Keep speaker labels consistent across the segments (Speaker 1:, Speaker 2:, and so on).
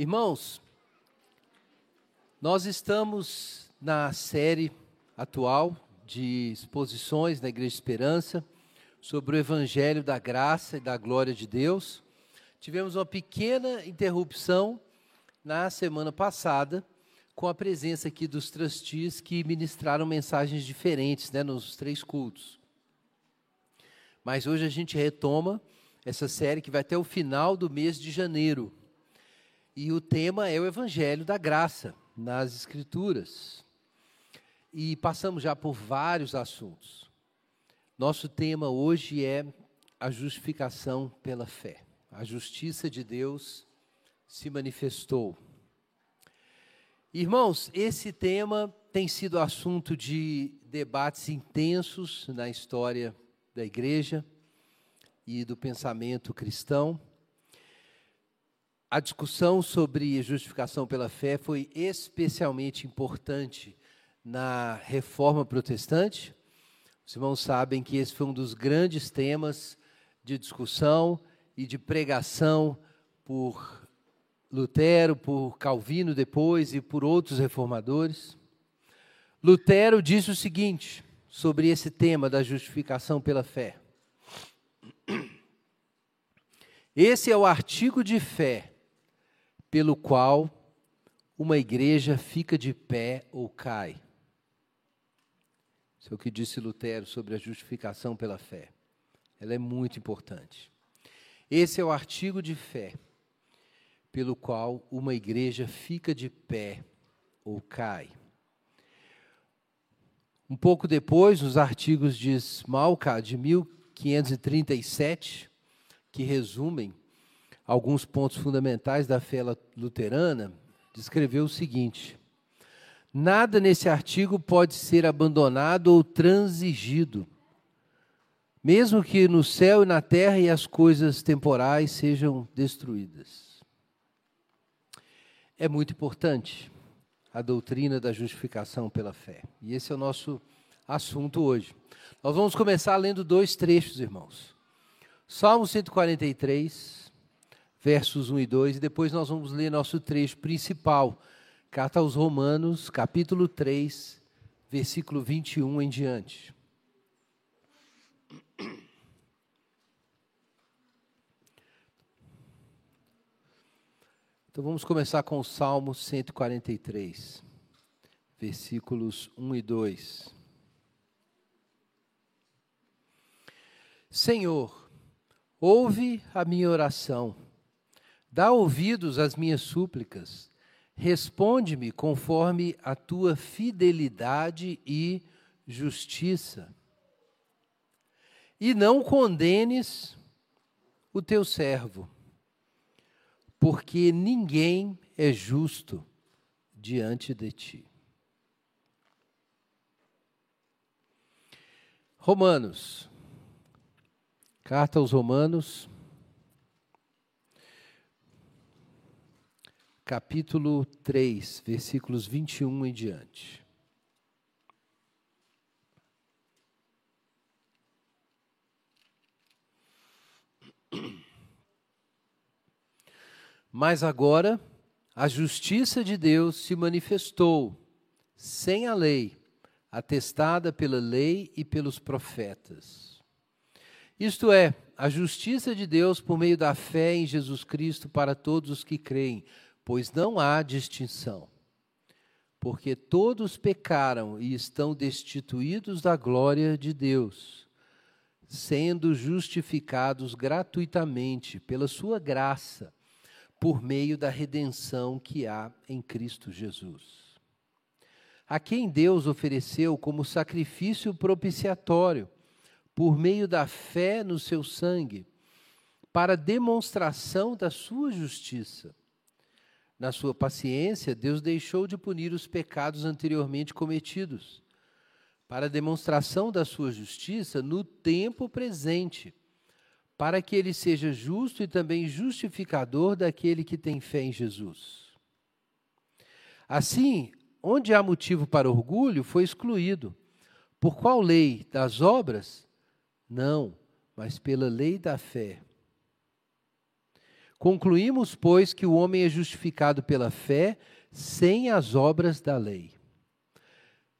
Speaker 1: Irmãos, nós estamos na série atual de exposições na Igreja Esperança sobre o Evangelho da Graça e da Glória de Deus. Tivemos uma pequena interrupção na semana passada com a presença aqui dos trustis que ministraram mensagens diferentes né, nos três cultos. Mas hoje a gente retoma essa série que vai até o final do mês de janeiro. E o tema é o Evangelho da Graça nas Escrituras. E passamos já por vários assuntos. Nosso tema hoje é a justificação pela fé. A justiça de Deus se manifestou. Irmãos, esse tema tem sido assunto de debates intensos na história da igreja e do pensamento cristão. A discussão sobre justificação pela fé foi especialmente importante na reforma protestante. Os irmãos sabem que esse foi um dos grandes temas de discussão e de pregação por Lutero, por Calvino depois e por outros reformadores. Lutero disse o seguinte sobre esse tema da justificação pela fé. Esse é o artigo de fé pelo qual uma igreja fica de pé ou cai. Isso é o que disse Lutero sobre a justificação pela fé. Ela é muito importante. Esse é o artigo de fé pelo qual uma igreja fica de pé ou cai. Um pouco depois, nos artigos de Smalka, de 1537, que resumem alguns pontos fundamentais da fé luterana, descreveu o seguinte: Nada nesse artigo pode ser abandonado ou transigido, mesmo que no céu e na terra e as coisas temporais sejam destruídas. É muito importante a doutrina da justificação pela fé. E esse é o nosso assunto hoje. Nós vamos começar lendo dois trechos, irmãos. Salmo 143, versos 1 e 2, e depois nós vamos ler nosso trecho principal, Carta aos Romanos, capítulo 3, versículo 21 em diante. Então vamos começar com o Salmo 143, versículos 1 e 2. Senhor, ouve a minha oração, dá ouvidos às minhas súplicas, responde-me conforme a tua fidelidade e justiça. E não condenes o teu servo porque ninguém é justo diante de ti. Romanos, carta aos Romanos, capítulo 3, versículos 21 em diante. Mas agora a justiça de Deus se manifestou sem a lei, atestada pela lei e pelos profetas. Isto é, a justiça de Deus por meio da fé em Jesus Cristo para todos os que creem, pois não há distinção. Porque todos pecaram e estão destituídos da glória de Deus, sendo justificados gratuitamente pela sua graça por meio da redenção que há em Cristo Jesus. A quem Deus ofereceu como sacrifício propiciatório, por meio da fé no seu sangue, para demonstração da sua justiça. Na sua paciência, Deus deixou de punir os pecados anteriormente cometidos, para demonstração da sua justiça no tempo presente para que ele seja justo e também justificador daquele que tem fé em Jesus. Assim, onde há motivo para orgulho, foi excluído. Por qual lei? Das obras? Não, mas pela lei da fé. Concluímos, pois, que o homem é justificado pela fé sem as obras da lei.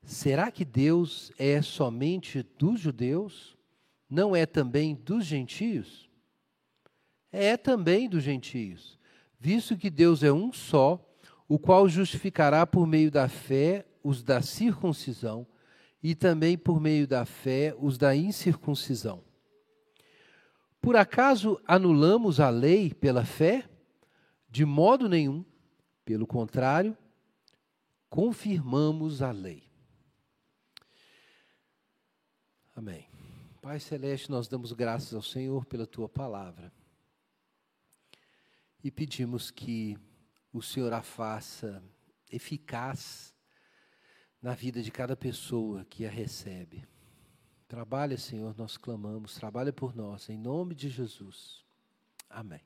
Speaker 1: Será que Deus é somente dos judeus? Não é também dos gentios? É também dos gentios, visto que Deus é um só, o qual justificará por meio da fé os da circuncisão e também por meio da fé os da incircuncisão. Por acaso anulamos a lei pela fé? De modo nenhum. Pelo contrário, confirmamos a lei. Amém. Pai Celeste, nós damos graças ao Senhor pela tua palavra e pedimos que o Senhor a faça eficaz na vida de cada pessoa que a recebe. Trabalha, Senhor, nós clamamos, trabalha por nós, em nome de Jesus. Amém.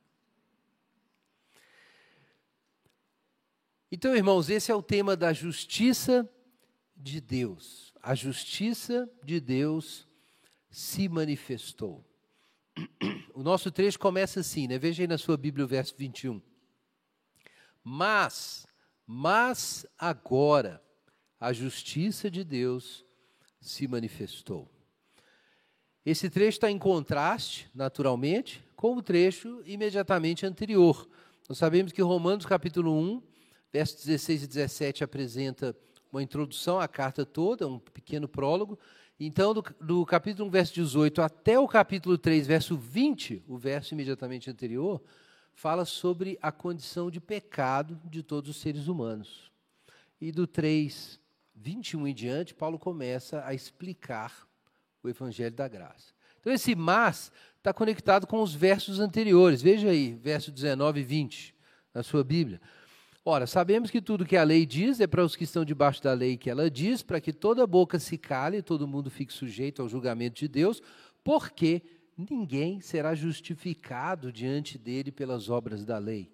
Speaker 1: Então, irmãos, esse é o tema da justiça de Deus. A justiça de Deus se manifestou. O nosso trecho começa assim, né? Veja aí na sua Bíblia o verso 21. Mas, mas agora, a justiça de Deus se manifestou. Esse trecho está em contraste, naturalmente, com o trecho imediatamente anterior. Nós sabemos que Romanos capítulo 1, versos 16 e 17 apresenta uma introdução à carta toda, um pequeno prólogo. Então, do, do capítulo 1, verso 18 até o capítulo 3, verso 20, o verso imediatamente anterior, fala sobre a condição de pecado de todos os seres humanos. E do 3, 21 em diante, Paulo começa a explicar o Evangelho da Graça. Então, esse mas está conectado com os versos anteriores. Veja aí, verso 19 e 20, na sua Bíblia. Ora, sabemos que tudo que a lei diz é para os que estão debaixo da lei que ela diz, para que toda boca se cale e todo mundo fique sujeito ao julgamento de Deus, porque ninguém será justificado diante dele pelas obras da lei,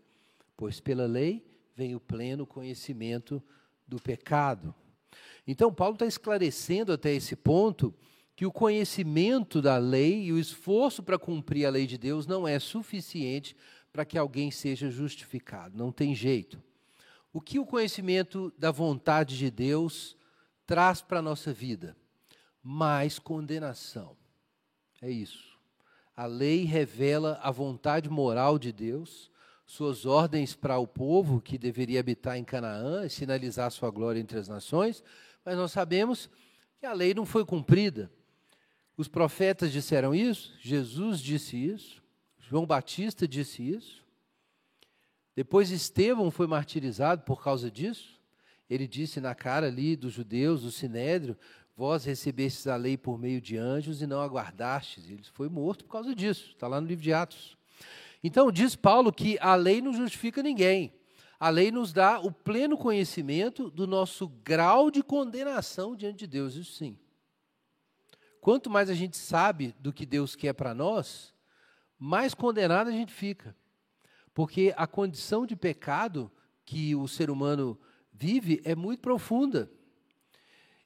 Speaker 1: pois pela lei vem o pleno conhecimento do pecado. Então, Paulo está esclarecendo até esse ponto que o conhecimento da lei e o esforço para cumprir a lei de Deus não é suficiente para que alguém seja justificado. Não tem jeito. O que o conhecimento da vontade de Deus traz para a nossa vida? Mais condenação. É isso. A lei revela a vontade moral de Deus, suas ordens para o povo que deveria habitar em Canaã e sinalizar sua glória entre as nações, mas nós sabemos que a lei não foi cumprida. Os profetas disseram isso, Jesus disse isso, João Batista disse isso. Depois Estevão foi martirizado por causa disso. Ele disse na cara ali dos judeus, do sinédrio, vós recebestes a lei por meio de anjos e não aguardastes. Ele foi morto por causa disso. Está lá no livro de Atos. Então, diz Paulo que a lei não justifica ninguém. A lei nos dá o pleno conhecimento do nosso grau de condenação diante de Deus, isso sim. Quanto mais a gente sabe do que Deus quer para nós, mais condenado a gente fica. Porque a condição de pecado que o ser humano vive é muito profunda.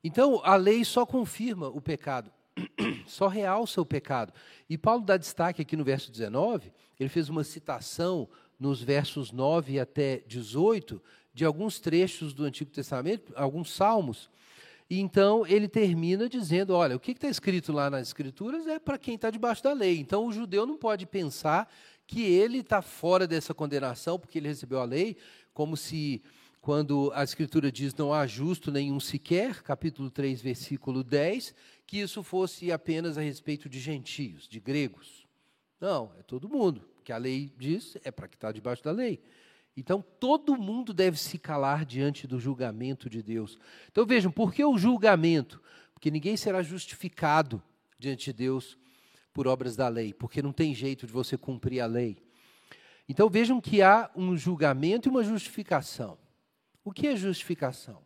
Speaker 1: Então, a lei só confirma o pecado, só realça o pecado. E Paulo dá destaque aqui no verso 19, ele fez uma citação nos versos 9 até 18 de alguns trechos do Antigo Testamento, alguns salmos, e então ele termina dizendo: olha, o que está escrito lá nas Escrituras é para quem está debaixo da lei. Então o judeu não pode pensar que ele está fora dessa condenação porque ele recebeu a lei, como se quando a Escritura diz não há justo nenhum sequer, capítulo 3, versículo 10, que isso fosse apenas a respeito de gentios, de gregos. Não, é todo mundo, que a lei diz é para que está debaixo da lei. Então, todo mundo deve se calar diante do julgamento de Deus. Então, vejam, por que o julgamento? Porque ninguém será justificado diante de Deus por obras da lei, porque não tem jeito de você cumprir a lei. Então, vejam que há um julgamento e uma justificação. O que é justificação?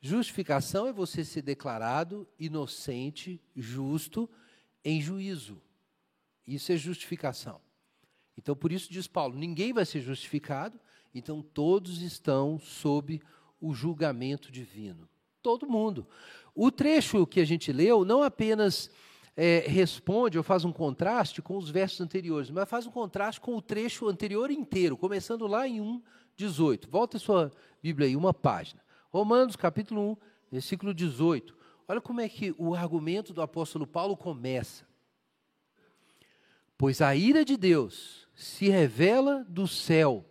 Speaker 1: Justificação é você ser declarado inocente, justo, em juízo. Isso é justificação. Então, por isso diz Paulo: ninguém vai ser justificado, então todos estão sob o julgamento divino. Todo mundo. O trecho que a gente leu não apenas é, responde ou faz um contraste com os versos anteriores, mas faz um contraste com o trecho anterior inteiro, começando lá em 1, 18. Volta a sua Bíblia aí, uma página. Romanos, capítulo 1, versículo 18. Olha como é que o argumento do apóstolo Paulo começa. Pois a ira de Deus se revela do céu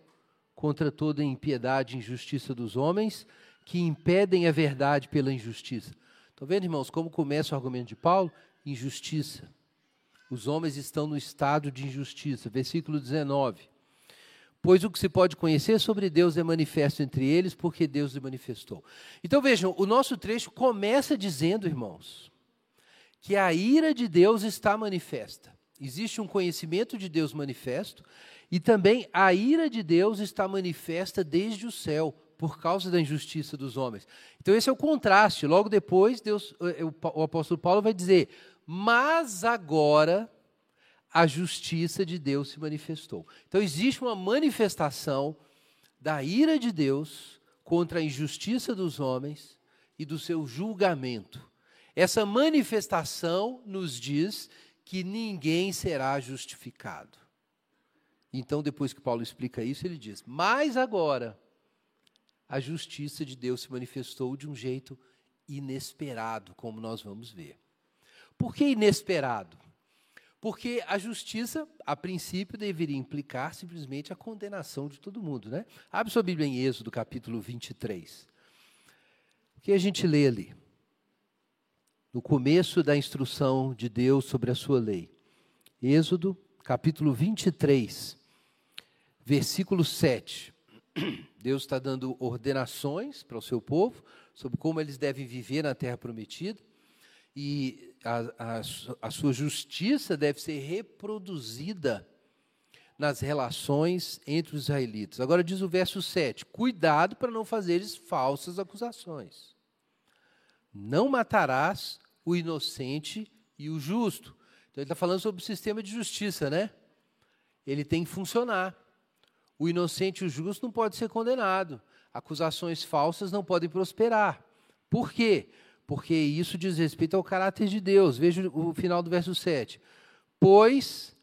Speaker 1: contra toda impiedade e injustiça dos homens que impedem a verdade pela injustiça. Estão vendo, irmãos, como começa o argumento de Paulo? Injustiça. Os homens estão no estado de injustiça. Versículo 19. Pois o que se pode conhecer sobre Deus é manifesto entre eles, porque Deus lhe manifestou. Então vejam, o nosso trecho começa dizendo, irmãos, que a ira de Deus está manifesta. Existe um conhecimento de Deus manifesto, e também a ira de Deus está manifesta desde o céu, por causa da injustiça dos homens. Então esse é o contraste. Logo depois, Deus, eh, o apóstolo Paulo vai dizer: "Mas agora a justiça de Deus se manifestou". Então existe uma manifestação da ira de Deus contra a injustiça dos homens e do seu julgamento. Essa manifestação nos diz que ninguém será justificado. Então, depois que Paulo explica isso, ele diz: Mas agora a justiça de Deus se manifestou de um jeito inesperado, como nós vamos ver. Por que inesperado? Porque a justiça, a princípio, deveria implicar simplesmente a condenação de todo mundo. Né? Abre sua Bíblia em Êxodo, capítulo 23. O que a gente lê ali? No começo da instrução de Deus sobre a sua lei. Êxodo, capítulo 23, versículo 7. Deus está dando ordenações para o seu povo sobre como eles devem viver na terra prometida e a, a, a sua justiça deve ser reproduzida nas relações entre os israelitas. Agora diz o verso 7: Cuidado para não fazeres falsas acusações. Não matarás o inocente e o justo. Então ele está falando sobre o sistema de justiça, né? Ele tem que funcionar. O inocente e o justo não pode ser condenado. Acusações falsas não podem prosperar. Por quê? Porque isso diz respeito ao caráter de Deus. Veja o final do verso 7. Pois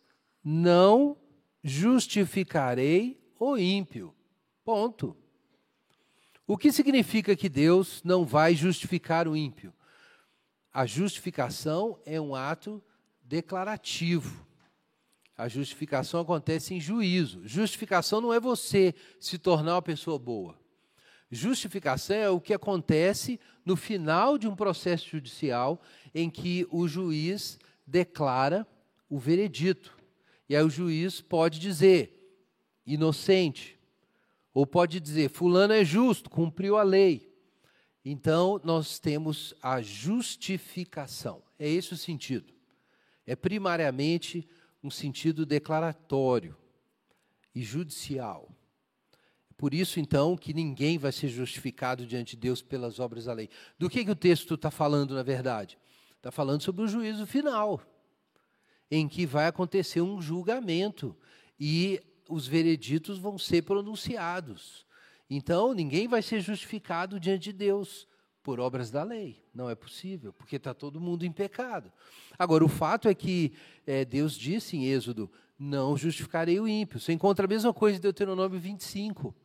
Speaker 1: não justificarei o ímpio. Ponto. O que significa que Deus não vai justificar o ímpio? A justificação é um ato declarativo. A justificação acontece em juízo. Justificação não é você se tornar uma pessoa boa. Justificação é o que acontece no final de um processo judicial em que o juiz declara o veredito. E aí o juiz pode dizer inocente, ou pode dizer fulano é justo, cumpriu a lei. Então nós temos a justificação. É esse o sentido. É primariamente um sentido declaratório e judicial. Por isso, então, que ninguém vai ser justificado diante de Deus pelas obras da lei. Do que, que o texto está falando, na verdade? Está falando sobre o juízo final, em que vai acontecer um julgamento e os vereditos vão ser pronunciados. Então, ninguém vai ser justificado diante de Deus por obras da lei. Não é possível, porque está todo mundo em pecado. Agora, o fato é que é, Deus disse em Êxodo: não justificarei o ímpio. Você encontra a mesma coisa em Deuteronômio 25,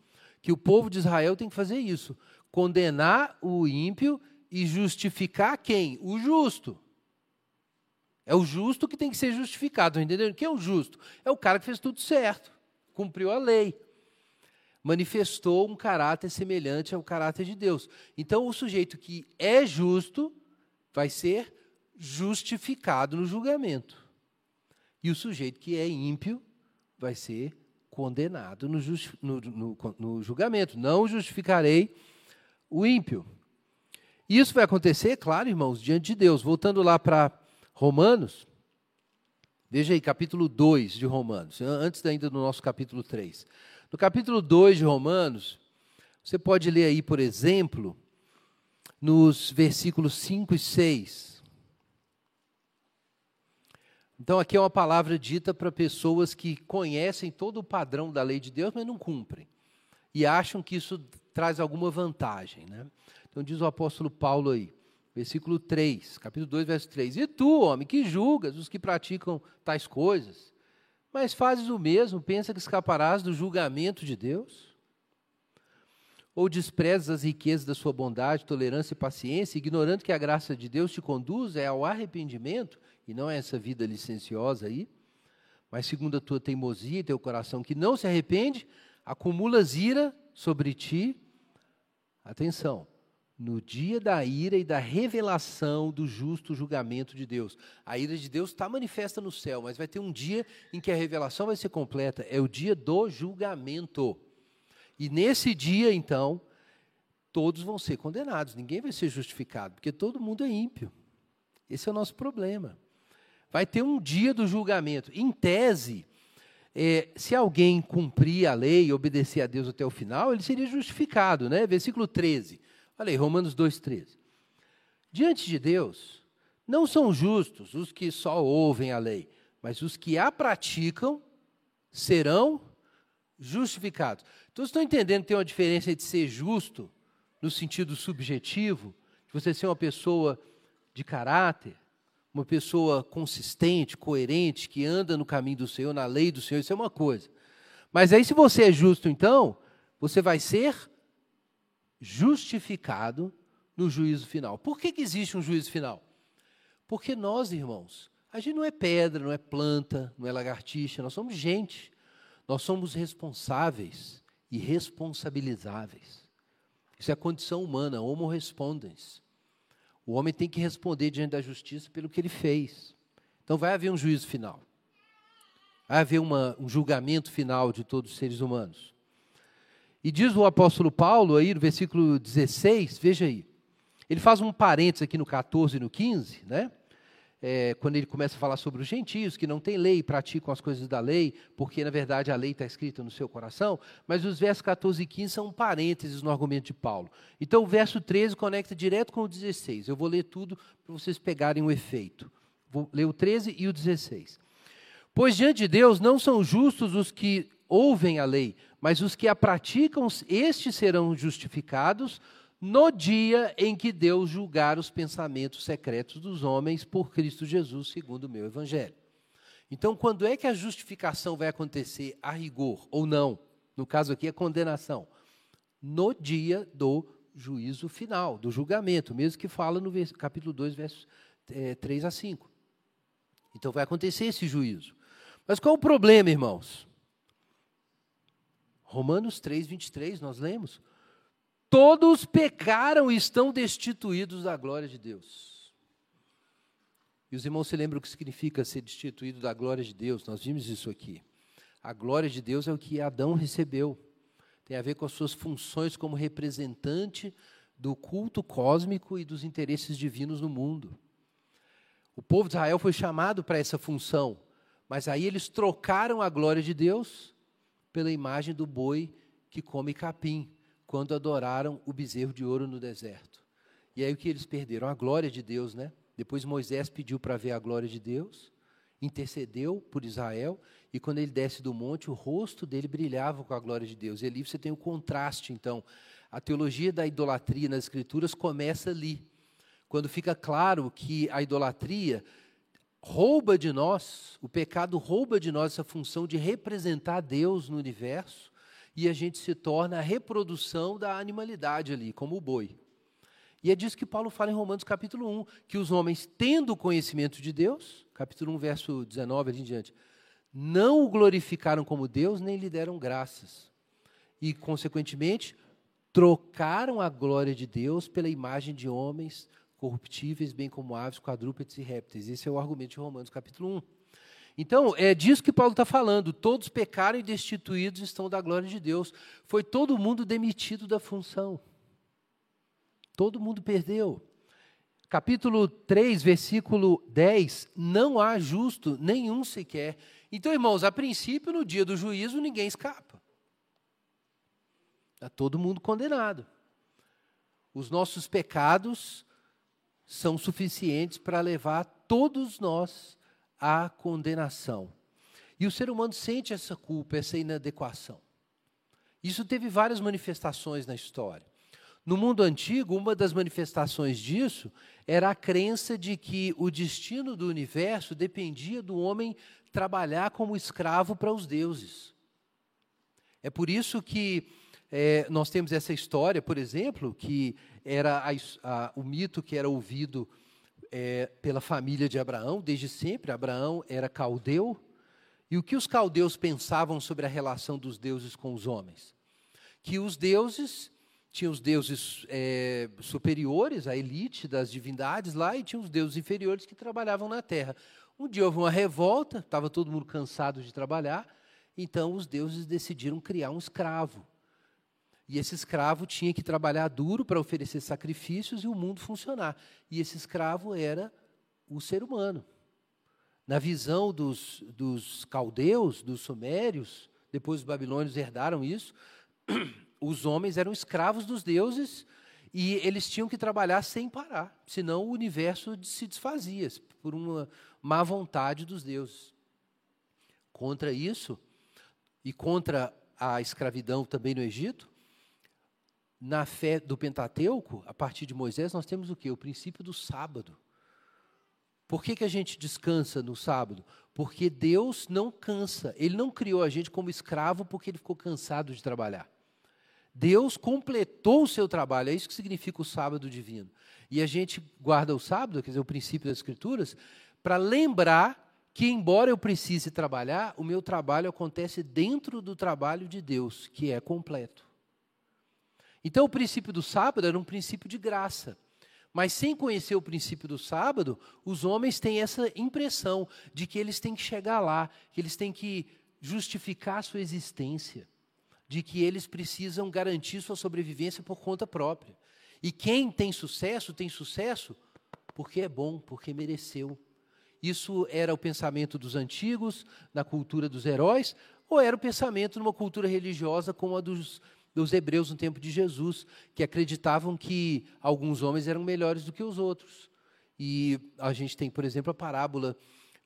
Speaker 1: que o povo de Israel tem que fazer isso: condenar o ímpio e justificar quem? O justo. É o justo que tem que ser justificado, entendeu? Quem é o justo? É o cara que fez tudo certo, cumpriu a lei manifestou um caráter semelhante ao caráter de Deus. Então, o sujeito que é justo vai ser justificado no julgamento. E o sujeito que é ímpio vai ser condenado no, no, no, no julgamento. Não justificarei o ímpio. Isso vai acontecer, claro, irmãos, diante de Deus. Voltando lá para Romanos, veja aí, capítulo 2 de Romanos, antes ainda do nosso capítulo 3. No capítulo 2 de Romanos, você pode ler aí, por exemplo, nos versículos 5 e 6. Então, aqui é uma palavra dita para pessoas que conhecem todo o padrão da lei de Deus, mas não cumprem. E acham que isso traz alguma vantagem. Né? Então, diz o apóstolo Paulo aí, versículo 3, capítulo 2, verso 3. E tu, homem, que julgas os que praticam tais coisas, mas fazes o mesmo, pensa que escaparás do julgamento de Deus? Ou desprezas as riquezas da sua bondade, tolerância e paciência, ignorando que a graça de Deus te conduz é ao arrependimento, e não é essa vida licenciosa aí, mas segundo a tua teimosia e teu coração que não se arrepende, acumulas ira sobre ti. Atenção, no dia da ira e da revelação do justo julgamento de Deus. A ira de Deus está manifesta no céu, mas vai ter um dia em que a revelação vai ser completa. É o dia do julgamento. E nesse dia, então, todos vão ser condenados, ninguém vai ser justificado, porque todo mundo é ímpio. Esse é o nosso problema. Vai ter um dia do julgamento. Em tese, é, se alguém cumprir a lei e obedecer a Deus até o final, ele seria justificado, né? Versículo 13. Olha aí, Romanos 2,13. Diante de Deus, não são justos os que só ouvem a lei, mas os que a praticam serão justificados. Então, estão entendendo que tem uma diferença entre ser justo, no sentido subjetivo, de você ser uma pessoa de caráter, uma pessoa consistente, coerente, que anda no caminho do Senhor, na lei do Senhor, isso é uma coisa. Mas aí, se você é justo, então, você vai ser justificado no juízo final. Por que, que existe um juízo final? Porque nós, irmãos, a gente não é pedra, não é planta, não é lagartixa, nós somos gente. Nós somos responsáveis e responsabilizáveis. Isso é a condição humana, homo respondens. O homem tem que responder diante da justiça pelo que ele fez. Então vai haver um juízo final. Vai haver uma, um julgamento final de todos os seres humanos. E diz o apóstolo Paulo aí no versículo 16, veja aí. Ele faz um parênteses aqui no 14 e no 15, né? É, quando ele começa a falar sobre os gentios que não têm lei praticam as coisas da lei, porque na verdade a lei está escrita no seu coração, mas os versos 14 e 15 são parênteses no argumento de Paulo. Então o verso 13 conecta direto com o 16. Eu vou ler tudo para vocês pegarem o efeito. Vou ler o 13 e o 16. Pois diante de Deus não são justos os que ouvem a lei, mas os que a praticam, estes serão justificados no dia em que Deus julgar os pensamentos secretos dos homens por Cristo Jesus, segundo o meu evangelho. Então, quando é que a justificação vai acontecer a rigor ou não? No caso aqui, a condenação. No dia do juízo final, do julgamento, mesmo que fala no capítulo 2, versos é, 3 a 5. Então vai acontecer esse juízo. Mas qual o problema, irmãos? Romanos 3, 23, nós lemos. Todos pecaram e estão destituídos da glória de Deus. E os irmãos se lembram o que significa ser destituído da glória de Deus? Nós vimos isso aqui. A glória de Deus é o que Adão recebeu. Tem a ver com as suas funções como representante do culto cósmico e dos interesses divinos no mundo. O povo de Israel foi chamado para essa função, mas aí eles trocaram a glória de Deus pela imagem do boi que come capim, quando adoraram o bezerro de ouro no deserto. E aí o que eles perderam? A glória de Deus, né? Depois Moisés pediu para ver a glória de Deus, intercedeu por Israel, e quando ele desce do monte, o rosto dele brilhava com a glória de Deus. E ali você tem o contraste, então. A teologia da idolatria nas Escrituras começa ali. Quando fica claro que a idolatria rouba de nós, o pecado rouba de nós essa função de representar Deus no universo e a gente se torna a reprodução da animalidade ali, como o boi. E é disso que Paulo fala em Romanos capítulo 1, que os homens, tendo conhecimento de Deus, capítulo 1, verso 19 ali em diante, não o glorificaram como Deus, nem lhe deram graças. E, consequentemente, trocaram a glória de Deus pela imagem de homens, corruptíveis, bem como aves, quadrúpedes e répteis. Esse é o argumento de Romanos, capítulo 1. Então, é disso que Paulo está falando. Todos pecaram e destituídos estão da glória de Deus. Foi todo mundo demitido da função. Todo mundo perdeu. Capítulo 3, versículo 10: Não há justo nenhum sequer. Então, irmãos, a princípio, no dia do juízo, ninguém escapa. Está todo mundo condenado. Os nossos pecados são suficientes para levar todos nós à condenação. E o ser humano sente essa culpa, essa inadequação. Isso teve várias manifestações na história. No mundo antigo, uma das manifestações disso era a crença de que o destino do universo dependia do homem trabalhar como escravo para os deuses. É por isso que é, nós temos essa história, por exemplo, que era a, a, o mito que era ouvido é, pela família de Abraão, desde sempre. Abraão era caldeu. E o que os caldeus pensavam sobre a relação dos deuses com os homens? Que os deuses tinha os deuses é, superiores, a elite das divindades lá, e tinha os deuses inferiores que trabalhavam na terra. Um dia houve uma revolta, estava todo mundo cansado de trabalhar, então os deuses decidiram criar um escravo. E esse escravo tinha que trabalhar duro para oferecer sacrifícios e o mundo funcionar. E esse escravo era o ser humano. Na visão dos, dos caldeus, dos sumérios, depois os babilônios herdaram isso, os homens eram escravos dos deuses e eles tinham que trabalhar sem parar, senão o universo se desfazia por uma má vontade dos deuses. Contra isso, e contra a escravidão também no Egito, na fé do Pentateuco, a partir de Moisés, nós temos o quê? O princípio do sábado. Por que, que a gente descansa no sábado? Porque Deus não cansa. Ele não criou a gente como escravo porque ele ficou cansado de trabalhar. Deus completou o seu trabalho, é isso que significa o sábado divino. E a gente guarda o sábado, quer dizer, o princípio das Escrituras, para lembrar que, embora eu precise trabalhar, o meu trabalho acontece dentro do trabalho de Deus, que é completo. Então, o princípio do sábado era um princípio de graça. Mas sem conhecer o princípio do sábado, os homens têm essa impressão de que eles têm que chegar lá, que eles têm que justificar a sua existência de que eles precisam garantir sua sobrevivência por conta própria. E quem tem sucesso, tem sucesso porque é bom, porque mereceu. Isso era o pensamento dos antigos, na cultura dos heróis, ou era o pensamento numa cultura religiosa como a dos, dos hebreus no tempo de Jesus, que acreditavam que alguns homens eram melhores do que os outros. E a gente tem, por exemplo, a parábola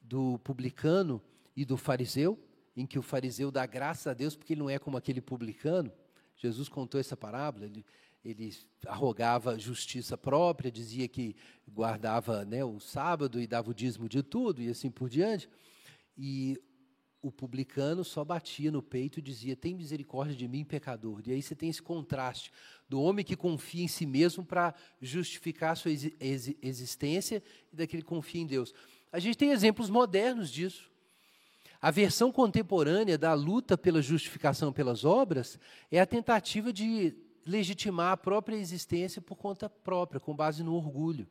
Speaker 1: do publicano e do fariseu, em que o fariseu dá graças a Deus porque ele não é como aquele publicano. Jesus contou essa parábola, ele, ele arrogava justiça própria, dizia que guardava né, o sábado e dava o dízimo de tudo e assim por diante. E o publicano só batia no peito e dizia: Tem misericórdia de mim, pecador. E aí você tem esse contraste do homem que confia em si mesmo para justificar sua existência e daquele que confia em Deus. A gente tem exemplos modernos disso. A versão contemporânea da luta pela justificação pelas obras é a tentativa de legitimar a própria existência por conta própria, com base no orgulho.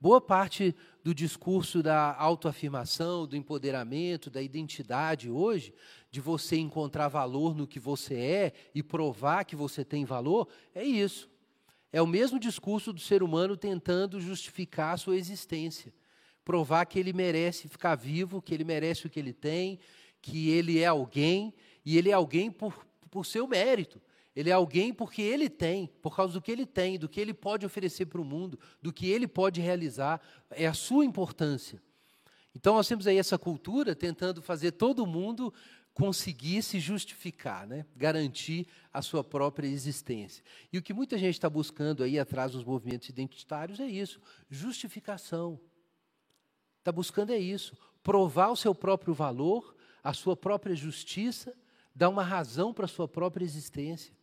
Speaker 1: Boa parte do discurso da autoafirmação, do empoderamento, da identidade hoje, de você encontrar valor no que você é e provar que você tem valor, é isso. É o mesmo discurso do ser humano tentando justificar a sua existência provar que ele merece ficar vivo, que ele merece o que ele tem, que ele é alguém, e ele é alguém por, por seu mérito. Ele é alguém porque ele tem, por causa do que ele tem, do que ele pode oferecer para o mundo, do que ele pode realizar, é a sua importância. Então nós temos aí essa cultura tentando fazer todo mundo conseguir se justificar, né? garantir a sua própria existência. E o que muita gente está buscando aí atrás dos movimentos identitários é isso: justificação. Está buscando é isso: provar o seu próprio valor, a sua própria justiça, dar uma razão para a sua própria existência.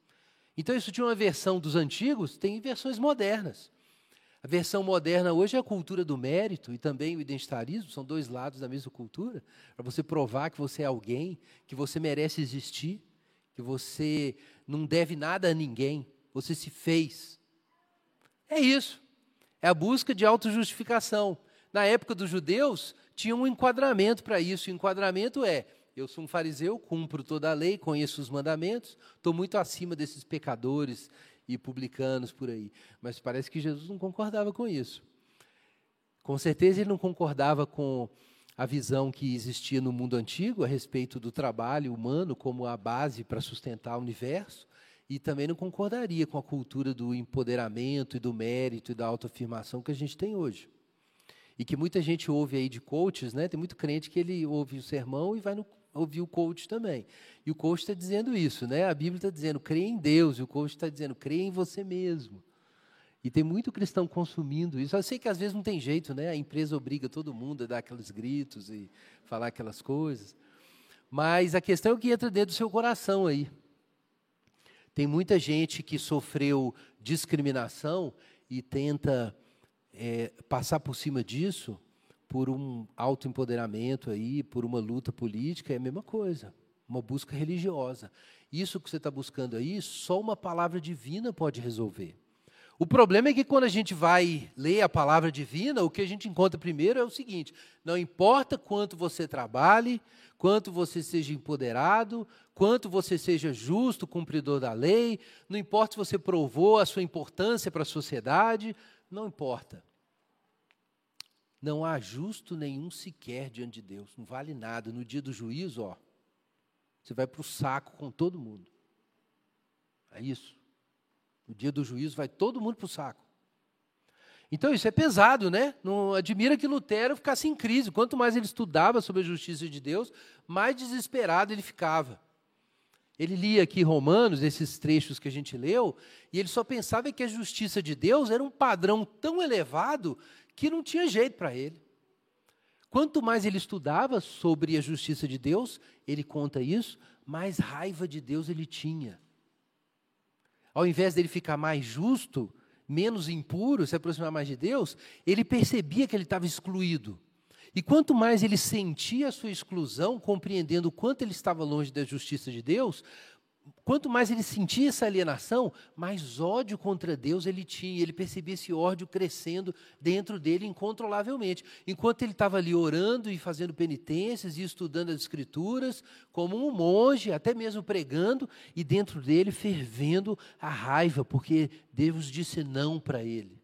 Speaker 1: Então, isso tinha uma versão dos antigos, tem versões modernas. A versão moderna hoje é a cultura do mérito e também o identitarismo, são dois lados da mesma cultura, para você provar que você é alguém, que você merece existir, que você não deve nada a ninguém, você se fez. É isso. É a busca de autojustificação. Na época dos judeus, tinha um enquadramento para isso. O enquadramento é: eu sou um fariseu, cumpro toda a lei, conheço os mandamentos, estou muito acima desses pecadores e publicanos por aí. Mas parece que Jesus não concordava com isso. Com certeza ele não concordava com a visão que existia no mundo antigo a respeito do trabalho humano como a base para sustentar o universo, e também não concordaria com a cultura do empoderamento e do mérito e da autoafirmação que a gente tem hoje. E que muita gente ouve aí de coaches, né? Tem muito crente que ele ouve o sermão e vai no, ouvir o coach também. E o coach está dizendo isso, né? A Bíblia está dizendo, crê em Deus, e o coach está dizendo, crê em você mesmo. E tem muito cristão consumindo isso. Eu sei que às vezes não tem jeito, né? A empresa obriga todo mundo a dar aqueles gritos e falar aquelas coisas. Mas a questão é o que entra dentro do seu coração aí. Tem muita gente que sofreu discriminação e tenta é, passar por cima disso por um autoempoderamento aí, por uma luta política, é a mesma coisa, uma busca religiosa. Isso que você está buscando aí, só uma palavra divina pode resolver. O problema é que quando a gente vai ler a palavra divina, o que a gente encontra primeiro é o seguinte: não importa quanto você trabalhe, quanto você seja empoderado, quanto você seja justo, cumpridor da lei, não importa se você provou a sua importância para a sociedade, não importa. Não há justo nenhum sequer diante de Deus, não vale nada. No dia do juízo, ó, você vai para o saco com todo mundo. É isso. No dia do juízo vai todo mundo para o saco. Então isso é pesado, né? Não admira que Lutero ficasse em crise. Quanto mais ele estudava sobre a justiça de Deus, mais desesperado ele ficava. Ele lia aqui Romanos, esses trechos que a gente leu, e ele só pensava que a justiça de Deus era um padrão tão elevado que não tinha jeito para ele. Quanto mais ele estudava sobre a justiça de Deus, ele conta isso, mais raiva de Deus ele tinha. Ao invés dele ficar mais justo, menos impuro, se aproximar mais de Deus, ele percebia que ele estava excluído. E quanto mais ele sentia a sua exclusão, compreendendo o quanto ele estava longe da justiça de Deus, quanto mais ele sentia essa alienação, mais ódio contra Deus ele tinha. Ele percebia esse ódio crescendo dentro dele incontrolavelmente. Enquanto ele estava ali orando e fazendo penitências e estudando as Escrituras, como um monge, até mesmo pregando, e dentro dele fervendo a raiva, porque Deus disse não para ele.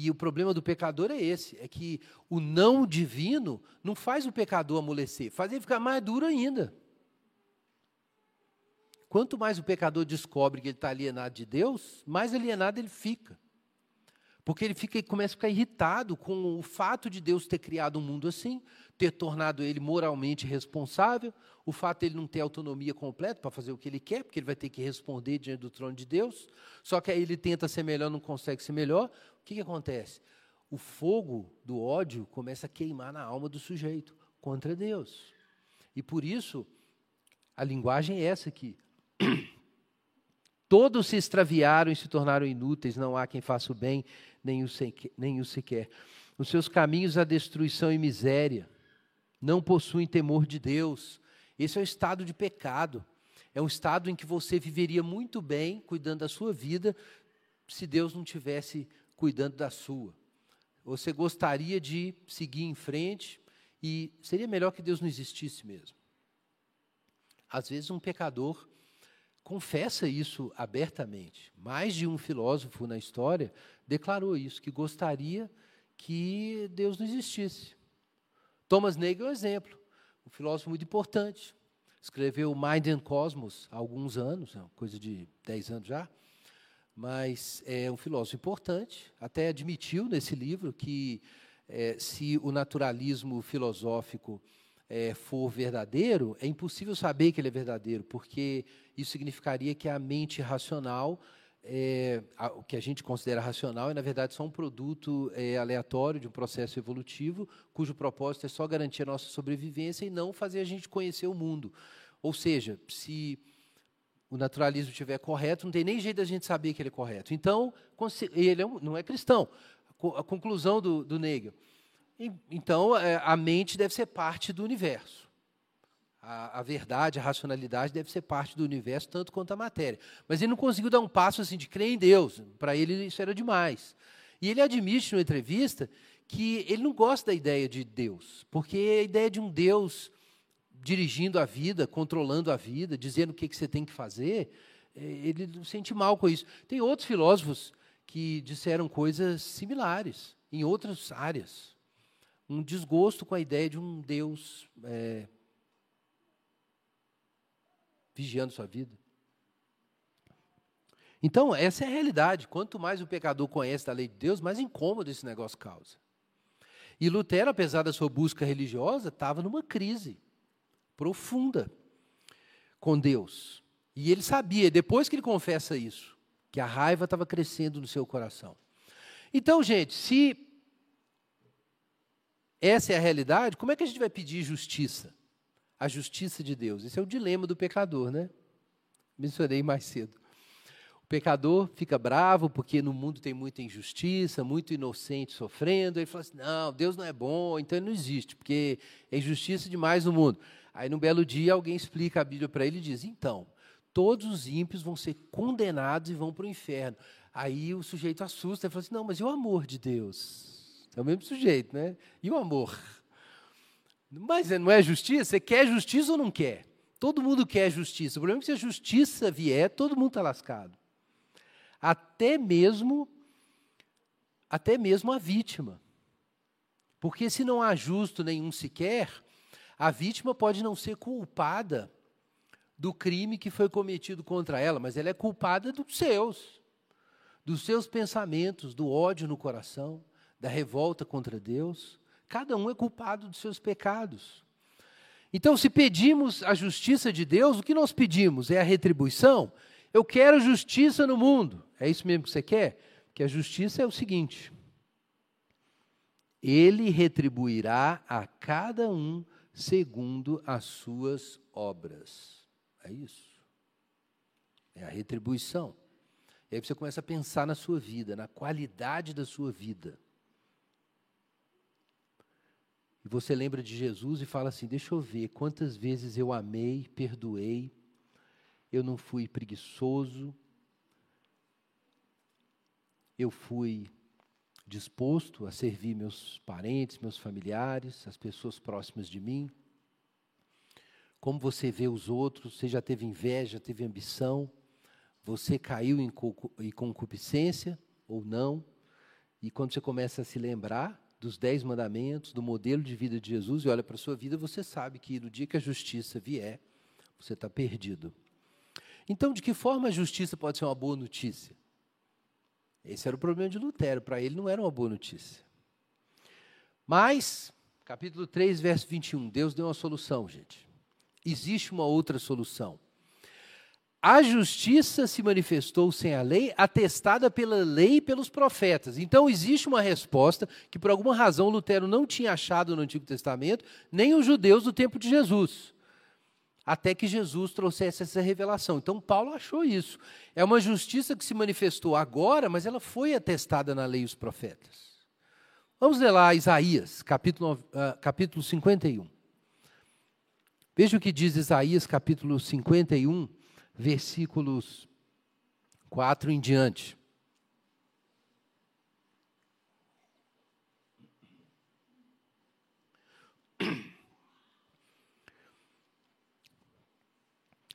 Speaker 1: E o problema do pecador é esse: é que o não divino não faz o pecador amolecer, faz ele ficar mais duro ainda. Quanto mais o pecador descobre que ele está alienado de Deus, mais alienado ele fica. Porque ele fica, começa a ficar irritado com o fato de Deus ter criado um mundo assim, ter tornado ele moralmente responsável, o fato de ele não ter autonomia completa para fazer o que ele quer, porque ele vai ter que responder diante do trono de Deus. Só que aí ele tenta ser melhor, não consegue ser melhor. O que, que acontece? O fogo do ódio começa a queimar na alma do sujeito contra Deus. E por isso, a linguagem é essa aqui. Todos se extraviaram e se tornaram inúteis, não há quem faça o bem, nem o, sequer. Os seus caminhos a destruição e miséria. Não possuem temor de Deus. Esse é o estado de pecado. É um estado em que você viveria muito bem, cuidando da sua vida, se Deus não tivesse cuidando da sua. Você gostaria de seguir em frente e seria melhor que Deus não existisse mesmo. Às vezes, um pecador confessa isso abertamente. Mais de um filósofo na história declarou isso, que gostaria que Deus não existisse. Thomas Nagel é um exemplo, um filósofo muito importante. Escreveu Mind and Cosmos há alguns anos, coisa de 10 anos já, mas é um filósofo importante, até admitiu nesse livro que é, se o naturalismo filosófico é, for verdadeiro, é impossível saber que ele é verdadeiro, porque isso significaria que a mente racional, é, a, o que a gente considera racional, é, na verdade, só um produto é, aleatório de um processo evolutivo, cujo propósito é só garantir a nossa sobrevivência e não fazer a gente conhecer o mundo. Ou seja, se o naturalismo estiver correto, não tem nem jeito da gente saber que ele é correto. Então, ele é um, não é cristão. A conclusão do, do então, é, a mente deve ser parte do universo. A, a, verdade, a racionalidade deve ser parte do universo, tanto quanto a matéria. Mas ele não conseguiu dar um passo assim de crer em Deus. Para ele, isso era demais. E ele admite numa entrevista que ele não gosta da ideia de Deus, porque a ideia de um Deus dirigindo a vida, controlando a vida, dizendo o que, que você tem que fazer, é, ele sente mal com isso. Tem outros filósofos que disseram coisas similares em outras áreas um desgosto com a ideia de um Deus é, vigiando sua vida. Então, essa é a realidade. Quanto mais o pecador conhece da lei de Deus, mais incômodo esse negócio causa. E Lutero, apesar da sua busca religiosa, estava numa crise profunda com Deus. E ele sabia, depois que ele confessa isso, que a raiva estava crescendo no seu coração. Então, gente, se essa é a realidade, como é que a gente vai pedir justiça? A justiça de Deus. Esse é o dilema do pecador, né? Mencionei mais cedo. O pecador fica bravo porque no mundo tem muita injustiça, muito inocente sofrendo. Ele fala assim: não, Deus não é bom, então ele não existe, porque é injustiça demais no mundo. Aí, num belo dia, alguém explica a Bíblia para ele e diz: então, todos os ímpios vão ser condenados e vão para o inferno. Aí o sujeito assusta e fala assim: não, mas e o amor de Deus? É o mesmo sujeito, né? E o amor? Mas não é justiça? Você quer justiça ou não quer? Todo mundo quer justiça. O problema é que se a justiça vier, todo mundo está lascado. Até mesmo, até mesmo a vítima. Porque se não há justo nenhum sequer, a vítima pode não ser culpada do crime que foi cometido contra ela, mas ela é culpada dos seus, dos seus pensamentos, do ódio no coração, da revolta contra Deus. Cada um é culpado dos seus pecados. Então, se pedimos a justiça de Deus, o que nós pedimos é a retribuição. Eu quero justiça no mundo. É isso mesmo que você quer? Que a justiça é o seguinte: Ele retribuirá a cada um segundo as suas obras. É isso. É a retribuição. E aí você começa a pensar na sua vida, na qualidade da sua vida. E você lembra de Jesus e fala assim: deixa eu ver quantas vezes eu amei, perdoei, eu não fui preguiçoso, eu fui disposto a servir meus parentes, meus familiares, as pessoas próximas de mim. Como você vê os outros, você já teve inveja, teve ambição, você caiu em concupiscência ou não, e quando você começa a se lembrar dos dez mandamentos, do modelo de vida de Jesus, e olha para a sua vida, você sabe que no dia que a justiça vier, você está perdido. Então, de que forma a justiça pode ser uma boa notícia? Esse era o problema de Lutero, para ele não era uma boa notícia. Mas, capítulo 3, verso 21, Deus deu uma solução, gente. Existe uma outra solução. A justiça se manifestou sem a lei, atestada pela lei e pelos profetas. Então, existe uma resposta que, por alguma razão, Lutero não tinha achado no Antigo Testamento, nem os judeus do tempo de Jesus até que Jesus trouxesse essa revelação. Então, Paulo achou isso. É uma justiça que se manifestou agora, mas ela foi atestada na lei e os profetas. Vamos ler lá Isaías, capítulo, uh, capítulo 51. Veja o que diz Isaías, capítulo 51, versículos 4 em diante.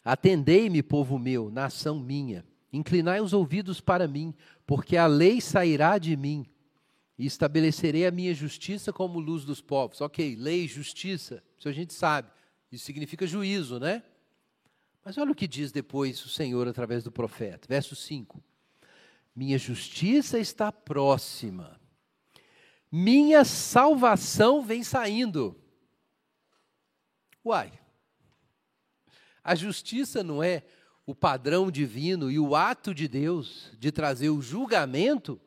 Speaker 1: Atendei-me, povo meu, nação minha, inclinai os ouvidos para mim, porque a lei sairá de mim, e estabelecerei a minha justiça como luz dos povos. Ok, lei, justiça, isso a gente sabe, isso significa juízo, né? Mas olha o que diz depois o Senhor através do profeta, verso 5: Minha justiça está próxima, minha salvação vem saindo. Uai, a justiça não é o padrão divino e o ato de Deus de trazer o julgamento?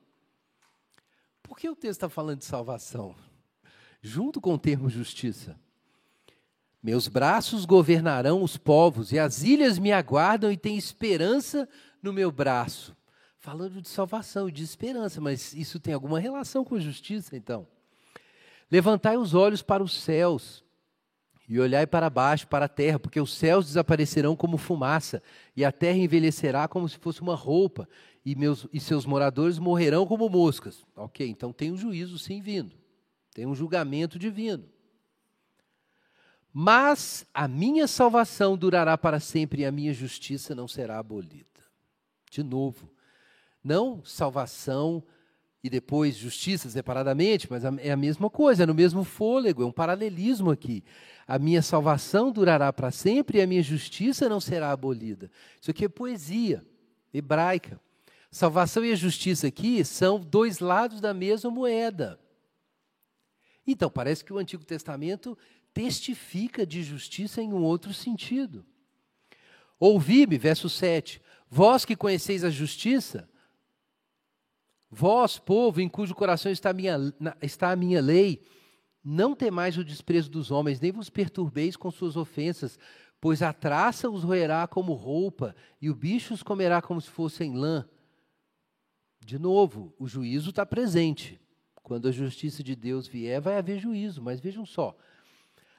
Speaker 1: Por que o texto está falando de salvação? Junto com o termo justiça. Meus braços governarão os povos, e as ilhas me aguardam e têm esperança no meu braço. Falando de salvação e de esperança, mas isso tem alguma relação com justiça, então. Levantai os olhos para os céus e olhai para baixo, para a terra, porque os céus desaparecerão como fumaça, e a terra envelhecerá como se fosse uma roupa, e, meus, e seus moradores morrerão como moscas. Ok, então tem um juízo sim vindo, tem um julgamento divino. Mas a minha salvação durará para sempre, e a minha justiça não será abolida. De novo, não salvação e depois justiça separadamente, mas é a mesma coisa, é no mesmo fôlego, é um paralelismo aqui. A minha salvação durará para sempre e a minha justiça não será abolida. Isso aqui é poesia hebraica. Salvação e a justiça aqui são dois lados da mesma moeda. Então, parece que o Antigo Testamento testifica de justiça em um outro sentido. Ouvi-me, verso 7, Vós que conheceis a justiça, vós, povo, em cujo coração está a minha, está a minha lei, não temais o desprezo dos homens, nem vos perturbeis com suas ofensas, pois a traça os roerá como roupa, e o bicho os comerá como se fossem lã. De novo, o juízo está presente. Quando a justiça de Deus vier, vai haver juízo, mas vejam só: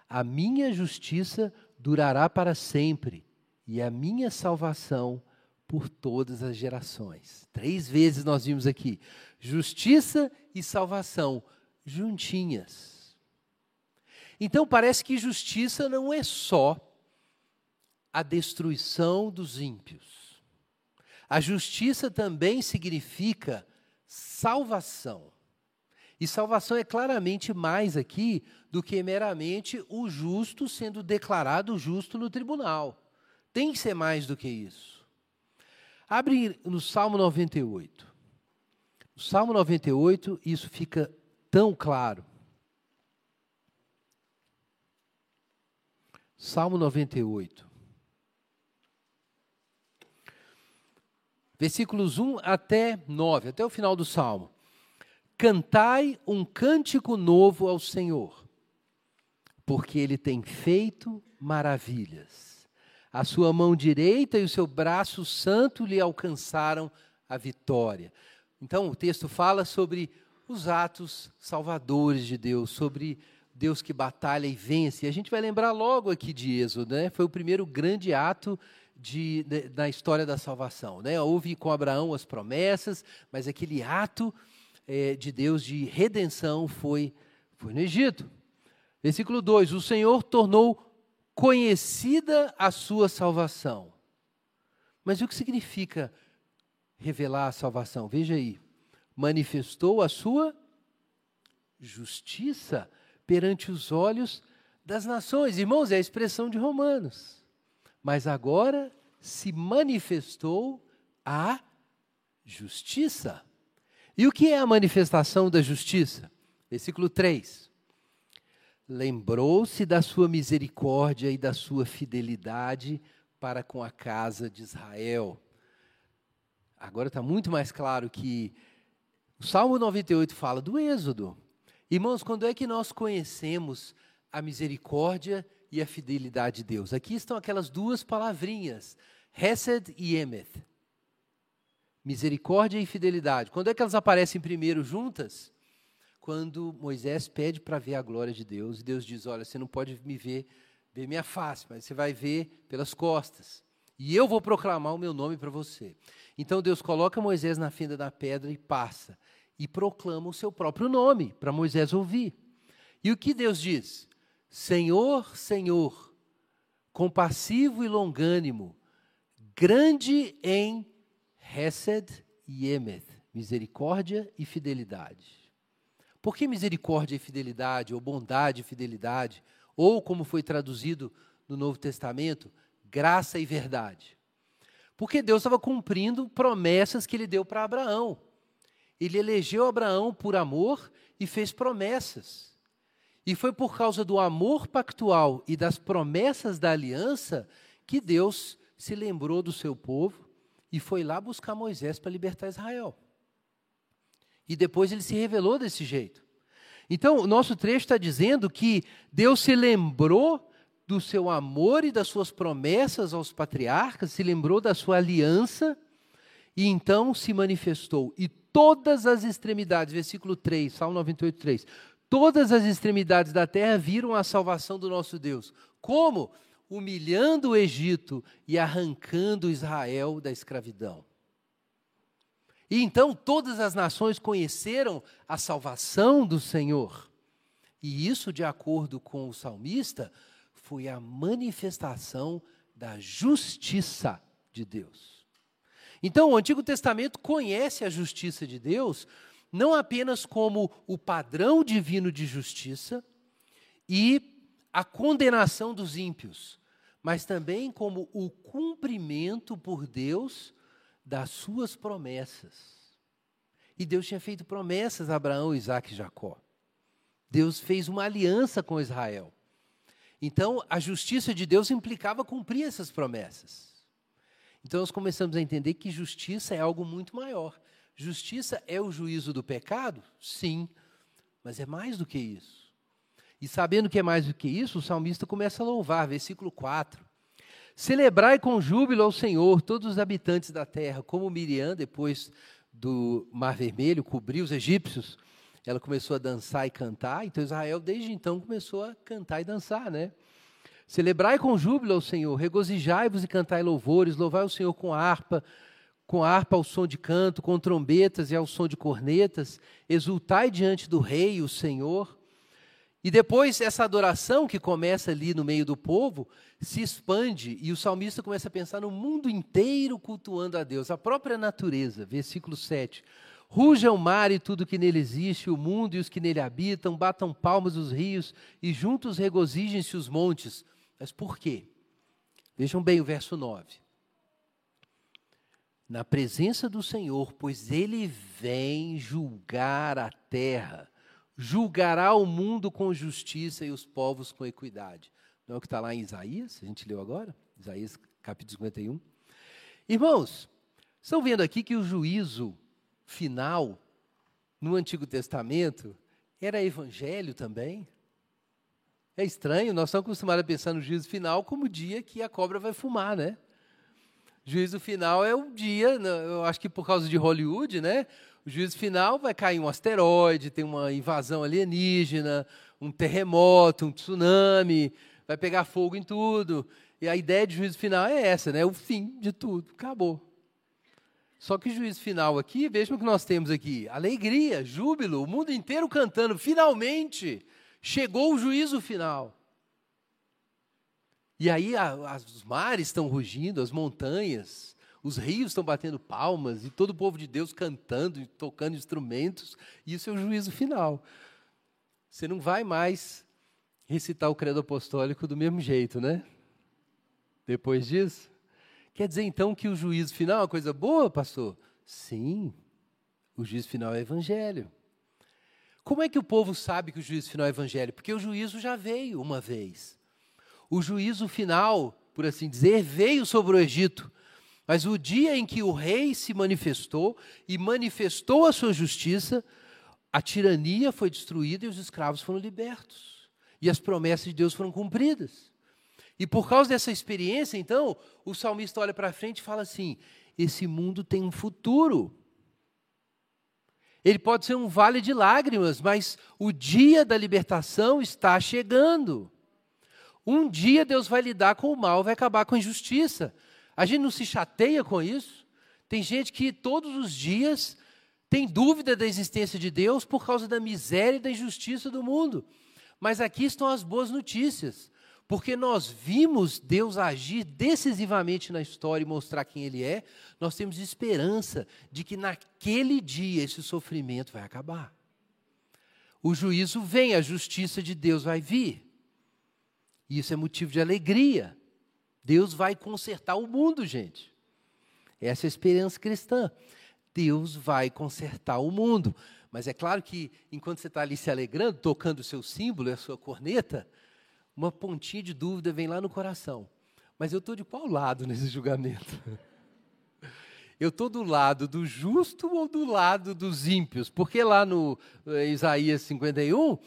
Speaker 1: a minha justiça durará para sempre, e a minha salvação por todas as gerações. Três vezes nós vimos aqui: justiça e salvação juntinhas. Então parece que justiça não é só a destruição dos ímpios. A justiça também significa salvação. E salvação é claramente mais aqui do que meramente o justo sendo declarado justo no tribunal. Tem que ser mais do que isso. Abre no Salmo 98. No Salmo 98, isso fica tão claro. Salmo 98. Versículos 1 até 9, até o final do Salmo. Cantai um cântico novo ao Senhor, porque Ele tem feito maravilhas. A sua mão direita e o seu braço santo lhe alcançaram a vitória. Então, o texto fala sobre os atos salvadores de Deus, sobre Deus que batalha e vence. E a gente vai lembrar logo aqui de Êxodo, né? Foi o primeiro grande ato de, de, na história da salvação. Né? Houve com Abraão as promessas, mas aquele ato é, de Deus de redenção foi, foi no Egito. Versículo 2: O Senhor tornou conhecida a sua salvação. Mas o que significa revelar a salvação? Veja aí. Manifestou a sua justiça perante os olhos das nações. Irmãos, é a expressão de Romanos. Mas agora se manifestou a justiça. E o que é a manifestação da justiça? Versículo 3 lembrou-se da sua misericórdia e da sua fidelidade para com a casa de Israel. Agora está muito mais claro que o Salmo 98 fala do Êxodo. Irmãos, quando é que nós conhecemos a misericórdia e a fidelidade de Deus? Aqui estão aquelas duas palavrinhas, Hesed e Emeth. Misericórdia e fidelidade. Quando é que elas aparecem primeiro juntas? quando Moisés pede para ver a glória de Deus, e Deus diz: Olha, você não pode me ver, ver minha face, mas você vai ver pelas costas. E eu vou proclamar o meu nome para você. Então Deus coloca Moisés na fenda da pedra e passa, e proclama o seu próprio nome para Moisés ouvir. E o que Deus diz? Senhor, Senhor, compassivo e longânimo, grande em Hesed e Emeth, misericórdia e fidelidade. Por que misericórdia e fidelidade, ou bondade e fidelidade, ou como foi traduzido no Novo Testamento, graça e verdade? Porque Deus estava cumprindo promessas que ele deu para Abraão. Ele elegeu Abraão por amor e fez promessas. E foi por causa do amor pactual e das promessas da aliança que Deus se lembrou do seu povo e foi lá buscar Moisés para libertar Israel. E depois ele se revelou desse jeito. Então, o nosso trecho está dizendo que Deus se lembrou do seu amor e das suas promessas aos patriarcas, se lembrou da sua aliança e então se manifestou. E todas as extremidades, versículo 3, Salmo 98, 3. Todas as extremidades da terra viram a salvação do nosso Deus. Como? Humilhando o Egito e arrancando Israel da escravidão. E então todas as nações conheceram a salvação do Senhor. E isso, de acordo com o salmista, foi a manifestação da justiça de Deus. Então, o Antigo Testamento conhece a justiça de Deus não apenas como o padrão divino de justiça e a condenação dos ímpios, mas também como o cumprimento por Deus das suas promessas. E Deus tinha feito promessas a Abraão, Isaac e Jacó. Deus fez uma aliança com Israel. Então, a justiça de Deus implicava cumprir essas promessas. Então nós começamos a entender que justiça é algo muito maior. Justiça é o juízo do pecado? Sim, mas é mais do que isso. E sabendo que é mais do que isso, o salmista começa a louvar, versículo 4. Celebrai com júbilo ao Senhor todos os habitantes da terra, como Miriam, depois do Mar Vermelho, cobriu os egípcios, ela começou a dançar e cantar, então Israel desde então começou a cantar e dançar, né? Celebrai com júbilo ao Senhor, regozijai-vos e cantai louvores, louvai o Senhor com harpa, com harpa ao som de canto, com trombetas e ao som de cornetas, exultai diante do rei, o Senhor. E depois essa adoração que começa ali no meio do povo se expande e o salmista começa a pensar no mundo inteiro cultuando a Deus, a própria natureza, versículo 7. Ruja o mar e tudo que nele existe, o mundo e os que nele habitam, batam palmas os rios e juntos regozijem-se os montes. Mas por quê? Vejam bem o verso 9 na presença do Senhor, pois ele vem julgar a terra, julgará o mundo com justiça e os povos com equidade. Não é o que está lá em Isaías? A gente leu agora? Isaías capítulo 51. Irmãos, estão vendo aqui que o juízo final no Antigo Testamento era evangelho também? É estranho, nós estamos acostumados a pensar no juízo final como o dia que a cobra vai fumar, né? Juízo final é um dia, né, eu acho que por causa de Hollywood, né? O juízo final vai cair um asteroide, tem uma invasão alienígena, um terremoto, um tsunami, vai pegar fogo em tudo. E a ideia de juízo final é essa, né? O fim de tudo, acabou. Só que juízo final aqui, vejam o que nós temos aqui: alegria, júbilo, o mundo inteiro cantando, finalmente chegou o juízo final. E aí a, os mares estão rugindo, as montanhas, os rios estão batendo palmas e todo o povo de Deus cantando e tocando instrumentos. E isso é o juízo final. Você não vai mais recitar o credo apostólico do mesmo jeito, né? Depois disso. Quer dizer então que o juízo final é uma coisa boa, pastor? Sim, o juízo final é evangelho. Como é que o povo sabe que o juízo final é evangelho? Porque o juízo já veio uma vez o juízo final, por assim dizer, veio sobre o Egito. Mas o dia em que o rei se manifestou e manifestou a sua justiça, a tirania foi destruída e os escravos foram libertos. E as promessas de Deus foram cumpridas. E por causa dessa experiência, então, o salmista olha para frente e fala assim: esse mundo tem um futuro. Ele pode ser um vale de lágrimas, mas o dia da libertação está chegando. Um dia Deus vai lidar com o mal, vai acabar com a injustiça. A gente não se chateia com isso. Tem gente que todos os dias tem dúvida da existência de Deus por causa da miséria e da injustiça do mundo. Mas aqui estão as boas notícias, porque nós vimos Deus agir decisivamente na história e mostrar quem Ele é, nós temos esperança de que naquele dia esse sofrimento vai acabar. O juízo vem, a justiça de Deus vai vir. E isso é motivo de alegria. Deus vai consertar o mundo, gente. Essa é a esperança cristã. Deus vai consertar o mundo. Mas é claro que, enquanto você está ali se alegrando, tocando o seu símbolo, a sua corneta, uma pontinha de dúvida vem lá no coração. Mas eu estou de qual lado nesse julgamento? Eu estou do lado do justo ou do lado dos ímpios? Porque lá no eh, Isaías 51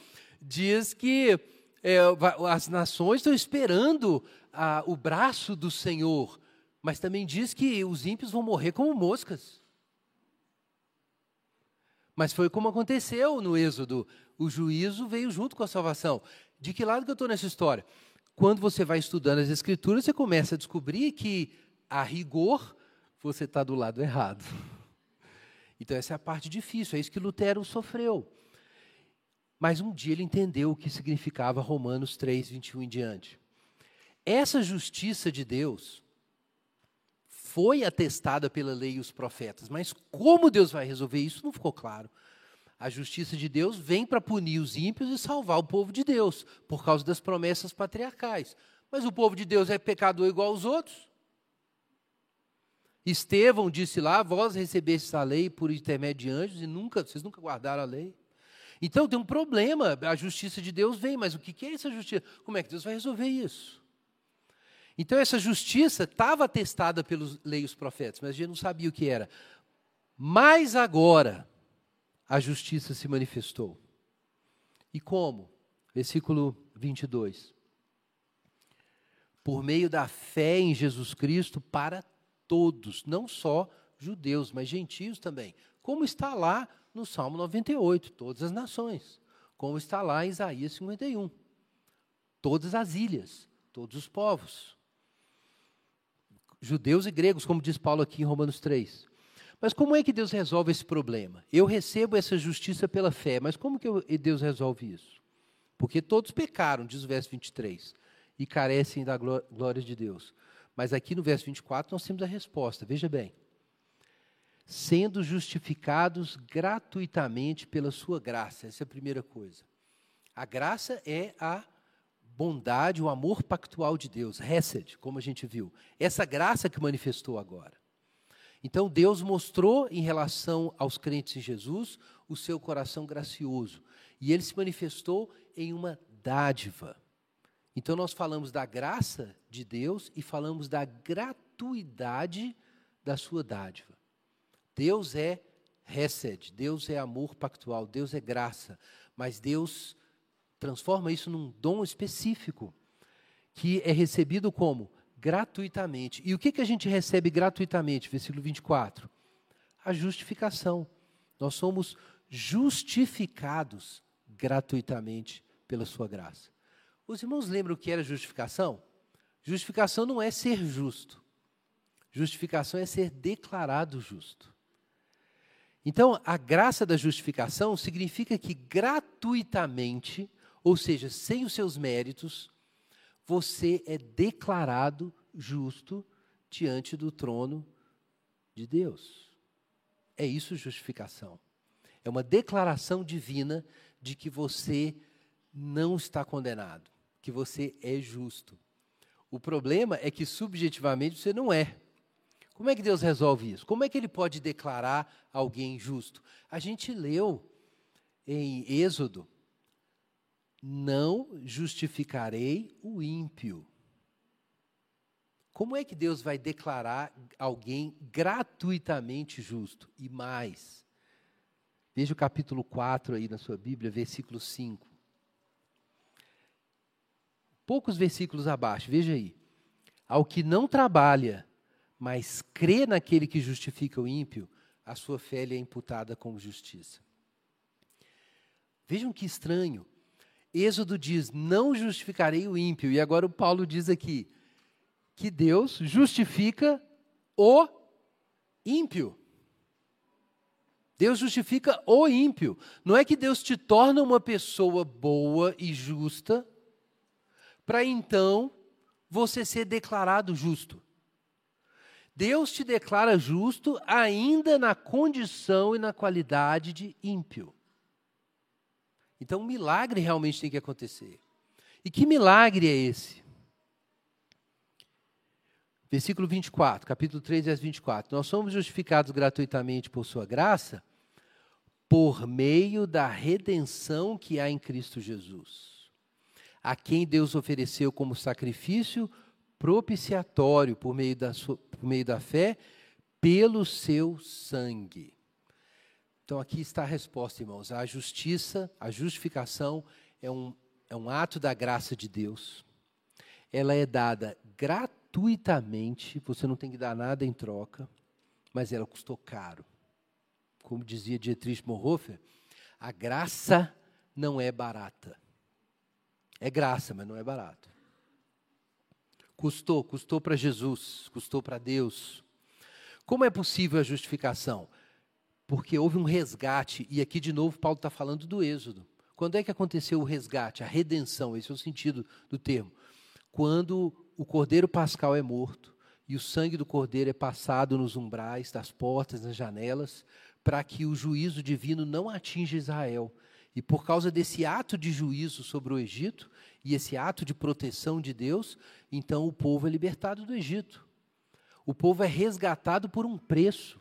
Speaker 1: diz que é, as nações estão esperando a, o braço do Senhor, mas também diz que os ímpios vão morrer como moscas. Mas foi como aconteceu no Êxodo. O juízo veio junto com a salvação. De que lado que eu estou nessa história? Quando você vai estudando as Escrituras, você começa a descobrir que, a rigor, você está do lado errado. Então, essa é a parte difícil, é isso que Lutero sofreu. Mas um dia ele entendeu o que significava Romanos 3, 21 em diante. Essa justiça de Deus foi atestada pela lei e os profetas, mas como Deus vai resolver isso não ficou claro. A justiça de Deus vem para punir os ímpios e salvar o povo de Deus, por causa das promessas patriarcais. Mas o povo de Deus é pecador igual aos outros. Estevão disse lá: Vós recebestes a lei por intermédio de anjos e nunca, vocês nunca guardaram a lei. Então tem um problema, a justiça de Deus vem, mas o que é essa justiça? Como é que Deus vai resolver isso? Então essa justiça estava atestada pelos leis profetas, mas a gente não sabia o que era. Mas agora a justiça se manifestou. E como? Versículo 22. Por meio da fé em Jesus Cristo para todos, não só judeus, mas gentios também. Como está lá no Salmo 98, todas as nações. Como está lá em Isaías 51. Todas as ilhas, todos os povos. Judeus e gregos, como diz Paulo aqui em Romanos 3. Mas como é que Deus resolve esse problema? Eu recebo essa justiça pela fé, mas como que Deus resolve isso? Porque todos pecaram, diz o verso 23, e carecem da glória de Deus. Mas aqui no verso 24 nós temos a resposta, veja bem. Sendo justificados gratuitamente pela sua graça, essa é a primeira coisa. A graça é a bondade, o amor pactual de Deus, Hesed, como a gente viu. Essa graça que manifestou agora. Então Deus mostrou em relação aos crentes em Jesus o seu coração gracioso. E ele se manifestou em uma dádiva. Então nós falamos da graça de Deus e falamos da gratuidade da sua dádiva. Deus é Hesed, Deus é amor pactual, Deus é graça, mas Deus transforma isso num dom específico que é recebido como gratuitamente. E o que, que a gente recebe gratuitamente? Versículo 24. A justificação. Nós somos justificados gratuitamente pela sua graça. Os irmãos lembram o que era justificação? Justificação não é ser justo. Justificação é ser declarado justo. Então, a graça da justificação significa que gratuitamente, ou seja, sem os seus méritos, você é declarado justo diante do trono de Deus. É isso justificação. É uma declaração divina de que você não está condenado, que você é justo. O problema é que subjetivamente você não é. Como é que Deus resolve isso? Como é que ele pode declarar alguém justo? A gente leu em Êxodo não justificarei o ímpio. Como é que Deus vai declarar alguém gratuitamente justo? E mais, veja o capítulo 4 aí na sua Bíblia, versículo 5. Poucos versículos abaixo, veja aí. Ao que não trabalha, mas crê naquele que justifica o ímpio, a sua fé lhe é imputada como justiça. Vejam que estranho. Êxodo diz: Não justificarei o ímpio. E agora o Paulo diz aqui que Deus justifica o ímpio. Deus justifica o ímpio. Não é que Deus te torna uma pessoa boa e justa, para então você ser declarado justo. Deus te declara justo ainda na condição e na qualidade de ímpio. Então, um milagre realmente tem que acontecer. E que milagre é esse? Versículo 24, capítulo 3, verso 24. Nós somos justificados gratuitamente por Sua graça, por meio da redenção que há em Cristo Jesus, a quem Deus ofereceu como sacrifício propiciatório por meio da, sua, por meio da fé, pelo seu sangue. Então aqui está a resposta, irmãos. A justiça, a justificação é um, é um ato da graça de Deus. Ela é dada gratuitamente, você não tem que dar nada em troca, mas ela custou caro. Como dizia Dietrich Bonhoeffer, a graça não é barata. É graça, mas não é barato. Custou, custou para Jesus, custou para Deus. Como é possível a justificação? porque houve um resgate, e aqui de novo Paulo está falando do Êxodo. Quando é que aconteceu o resgate, a redenção? Esse é o sentido do termo. Quando o cordeiro pascal é morto e o sangue do cordeiro é passado nos umbrais, das portas, nas janelas, para que o juízo divino não atinja Israel. E por causa desse ato de juízo sobre o Egito e esse ato de proteção de Deus, então o povo é libertado do Egito. O povo é resgatado por um preço.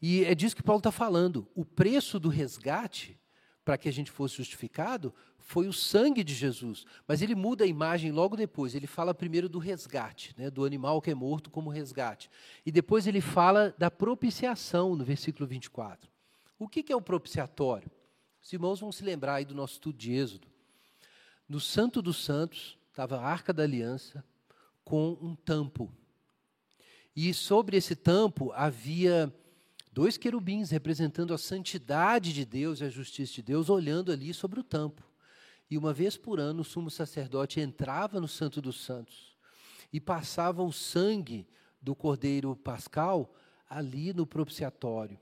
Speaker 1: E é disso que Paulo está falando. O preço do resgate para que a gente fosse justificado foi o sangue de Jesus. Mas ele muda a imagem logo depois. Ele fala primeiro do resgate, né, do animal que é morto como resgate. E depois ele fala da propiciação, no versículo 24. O que, que é o propiciatório? Os irmãos vão se lembrar aí do nosso estudo de Êxodo. No Santo dos Santos estava a Arca da Aliança com um tampo. E sobre esse tampo havia dois querubins representando a santidade de Deus e a justiça de Deus, olhando ali sobre o tampo. E uma vez por ano o sumo sacerdote entrava no Santo dos Santos e passava o sangue do cordeiro pascal ali no propiciatório.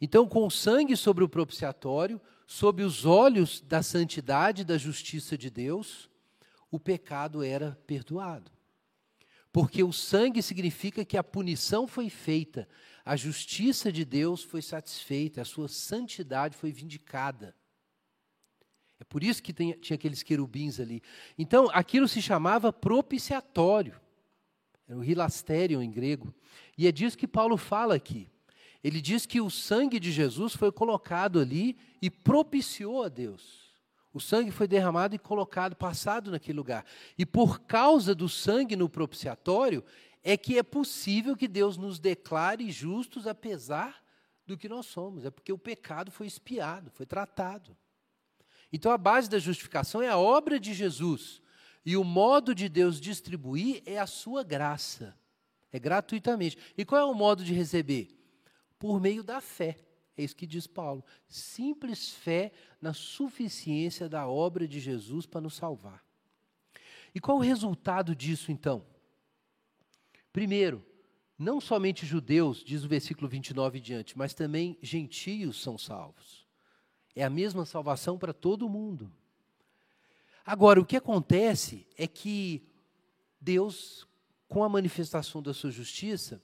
Speaker 1: Então, com o sangue sobre o propiciatório, sob os olhos da santidade e da justiça de Deus, o pecado era perdoado. Porque o sangue significa que a punição foi feita, a justiça de Deus foi satisfeita, a sua santidade foi vindicada. É por isso que tem, tinha aqueles querubins ali. Então, aquilo se chamava propiciatório. Era o hilastério em grego. E é disso que Paulo fala aqui. Ele diz que o sangue de Jesus foi colocado ali e propiciou a Deus. O sangue foi derramado e colocado, passado naquele lugar. E por causa do sangue no propiciatório, é que é possível que Deus nos declare justos apesar do que nós somos. É porque o pecado foi espiado, foi tratado. Então a base da justificação é a obra de Jesus. E o modo de Deus distribuir é a sua graça. É gratuitamente. E qual é o modo de receber? Por meio da fé. É isso que diz Paulo. Simples fé na suficiência da obra de Jesus para nos salvar. E qual o resultado disso, então? Primeiro, não somente judeus, diz o versículo 29 e diante, mas também gentios são salvos. É a mesma salvação para todo mundo. Agora, o que acontece é que Deus, com a manifestação da sua justiça,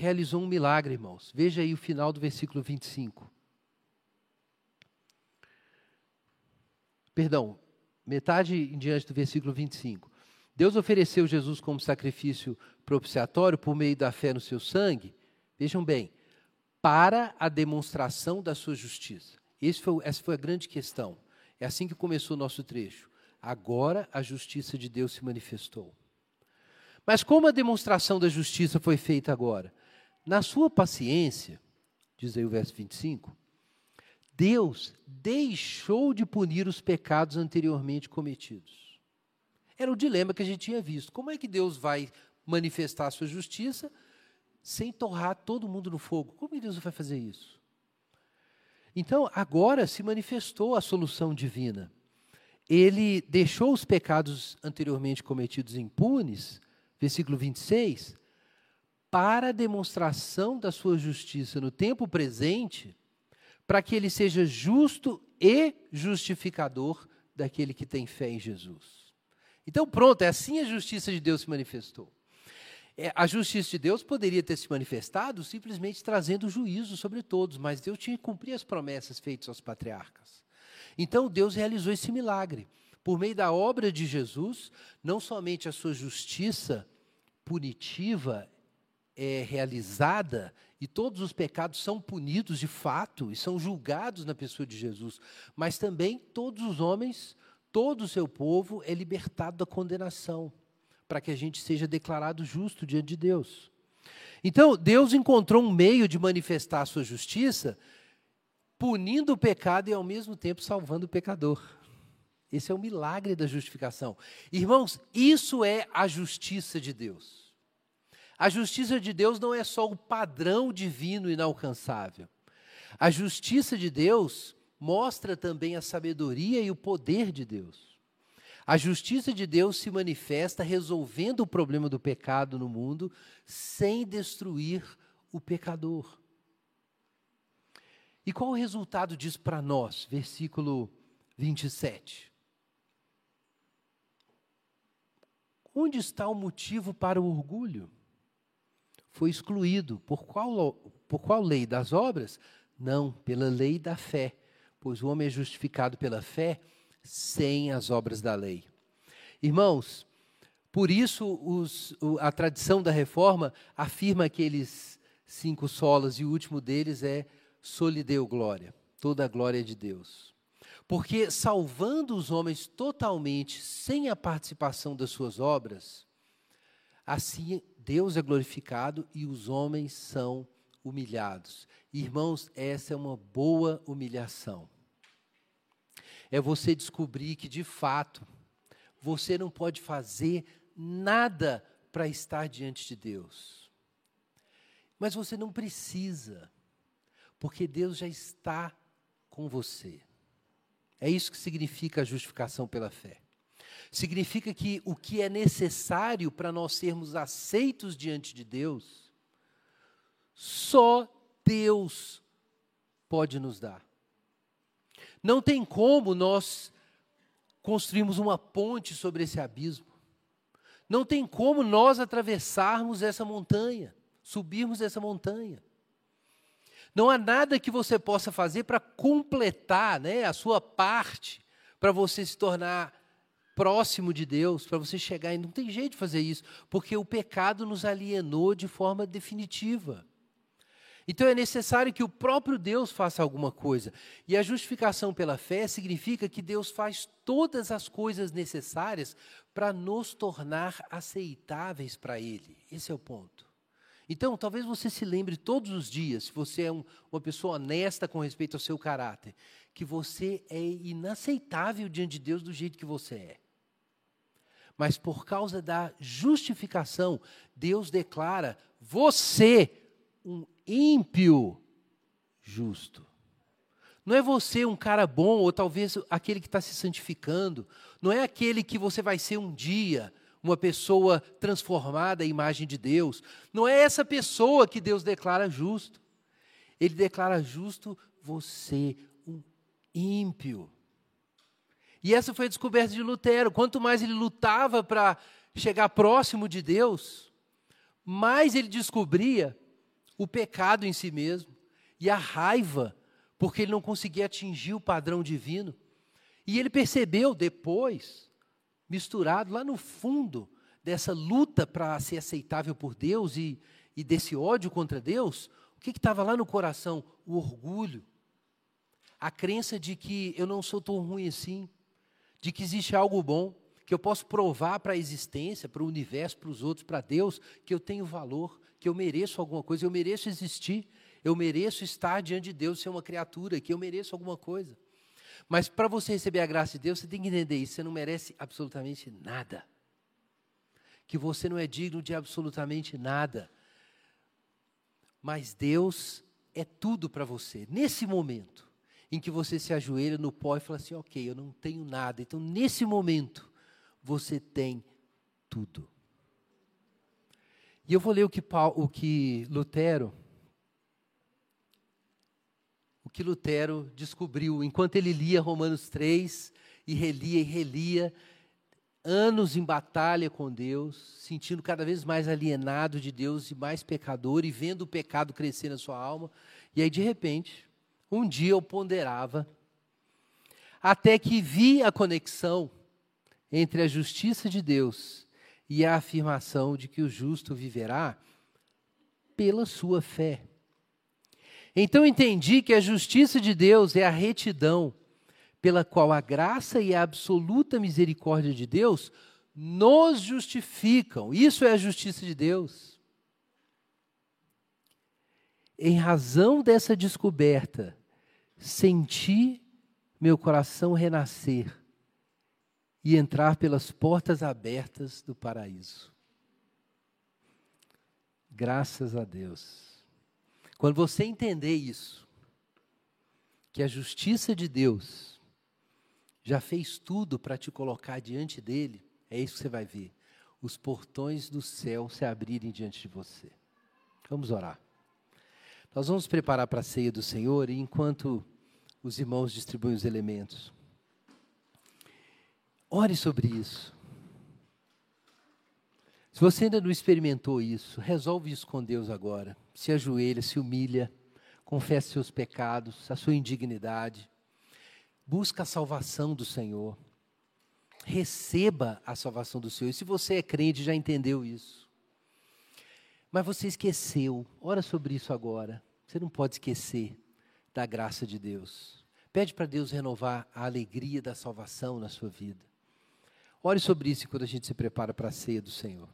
Speaker 1: realizou um milagre, irmãos. Veja aí o final do versículo 25. Perdão, metade em diante do versículo 25. Deus ofereceu Jesus como sacrifício propiciatório por meio da fé no seu sangue. Vejam bem, para a demonstração da sua justiça. Foi, essa foi a grande questão. É assim que começou o nosso trecho. Agora a justiça de Deus se manifestou. Mas como a demonstração da justiça foi feita agora? Na sua paciência, diz aí o verso 25, Deus deixou de punir os pecados anteriormente cometidos. Era o dilema que a gente tinha visto. Como é que Deus vai manifestar a sua justiça sem torrar todo mundo no fogo? Como Deus vai fazer isso? Então, agora se manifestou a solução divina. Ele deixou os pecados anteriormente cometidos impunes, versículo 26, para a demonstração da sua justiça no tempo presente, para que ele seja justo e justificador daquele que tem fé em Jesus. Então, pronto, é assim a justiça de Deus se manifestou. É, a justiça de Deus poderia ter se manifestado simplesmente trazendo juízo sobre todos, mas Deus tinha que cumprir as promessas feitas aos patriarcas. Então, Deus realizou esse milagre. Por meio da obra de Jesus, não somente a sua justiça punitiva é realizada e todos os pecados são punidos de fato e são julgados na pessoa de Jesus, mas também todos os homens, todo o seu povo é libertado da condenação, para que a gente seja declarado justo diante de Deus. Então, Deus encontrou um meio de manifestar a sua justiça, punindo o pecado e ao mesmo tempo salvando o pecador. Esse é o milagre da justificação. Irmãos, isso é a justiça de Deus. A justiça de Deus não é só o padrão divino inalcançável. A justiça de Deus mostra também a sabedoria e o poder de Deus. A justiça de Deus se manifesta resolvendo o problema do pecado no mundo sem destruir o pecador. E qual o resultado disso para nós? Versículo 27. Onde está o motivo para o orgulho? Foi excluído. Por qual, por qual lei? Das obras? Não, pela lei da fé. Pois o homem é justificado pela fé sem as obras da lei. Irmãos, por isso os, a tradição da reforma afirma aqueles cinco solas e o último deles é solideu glória, toda a glória de Deus. Porque salvando os homens totalmente, sem a participação das suas obras, assim Deus é glorificado e os homens são humilhados. Irmãos, essa é uma boa humilhação. É você descobrir que, de fato, você não pode fazer nada para estar diante de Deus. Mas você não precisa, porque Deus já está com você. É isso que significa a justificação pela fé. Significa que o que é necessário para nós sermos aceitos diante de Deus, só Deus pode nos dar. Não tem como nós construirmos uma ponte sobre esse abismo. Não tem como nós atravessarmos essa montanha, subirmos essa montanha. Não há nada que você possa fazer para completar né, a sua parte, para você se tornar próximo de Deus, para você chegar. E não tem jeito de fazer isso, porque o pecado nos alienou de forma definitiva. Então é necessário que o próprio Deus faça alguma coisa. E a justificação pela fé significa que Deus faz todas as coisas necessárias para nos tornar aceitáveis para Ele. Esse é o ponto. Então, talvez você se lembre todos os dias, se você é um, uma pessoa honesta com respeito ao seu caráter, que você é inaceitável diante de Deus do jeito que você é. Mas por causa da justificação, Deus declara você um ímpio justo. Não é você um cara bom, ou talvez aquele que está se santificando. Não é aquele que você vai ser um dia, uma pessoa transformada à imagem de Deus. Não é essa pessoa que Deus declara justo. Ele declara justo você, um ímpio. E essa foi a descoberta de Lutero. Quanto mais ele lutava para chegar próximo de Deus, mais ele descobria o pecado em si mesmo e a raiva, porque ele não conseguia atingir o padrão divino. E ele percebeu depois misturado lá no fundo dessa luta para ser aceitável por Deus e, e desse ódio contra Deus, o que estava lá no coração? O orgulho. A crença de que eu não sou tão ruim assim, de que existe algo bom, que eu posso provar para a existência, para o universo, para os outros, para Deus, que eu tenho valor, que eu mereço alguma coisa, eu mereço existir, eu mereço estar diante de Deus, ser uma criatura, que eu mereço alguma coisa. Mas para você receber a graça de Deus, você tem que entender isso. Você não merece absolutamente nada. Que você não é digno de absolutamente nada. Mas Deus é tudo para você. Nesse momento em que você se ajoelha no pó e fala assim: Ok, eu não tenho nada. Então, nesse momento, você tem tudo. E eu vou ler o que, Paulo, o que Lutero o que Lutero descobriu enquanto ele lia Romanos 3 e relia e relia, anos em batalha com Deus, sentindo cada vez mais alienado de Deus e mais pecador e vendo o pecado crescer na sua alma. E aí, de repente, um dia eu ponderava, até que vi a conexão entre a justiça de Deus e a afirmação de que o justo viverá pela sua fé. Então entendi que a justiça de Deus é a retidão pela qual a graça e a absoluta misericórdia de Deus nos justificam. Isso é a justiça de Deus. Em razão dessa descoberta, senti meu coração renascer e entrar pelas portas abertas do paraíso. Graças a Deus. Quando você entender isso, que a justiça de Deus já fez tudo para te colocar diante dele, é isso que você vai ver. Os portões do céu se abrirem diante de você. Vamos orar. Nós vamos preparar para a ceia do Senhor e enquanto os irmãos distribuem os elementos, ore sobre isso. Se você ainda não experimentou isso, resolve isso com Deus agora. Se ajoelha, se humilha, confessa seus pecados, a sua indignidade. Busca a salvação do Senhor. Receba a salvação do Senhor. E se você é crente, já entendeu isso. Mas você esqueceu. Ora sobre isso agora. Você não pode esquecer da graça de Deus. Pede para Deus renovar a alegria da salvação na sua vida. Ore sobre isso quando a gente se prepara para a ceia do Senhor.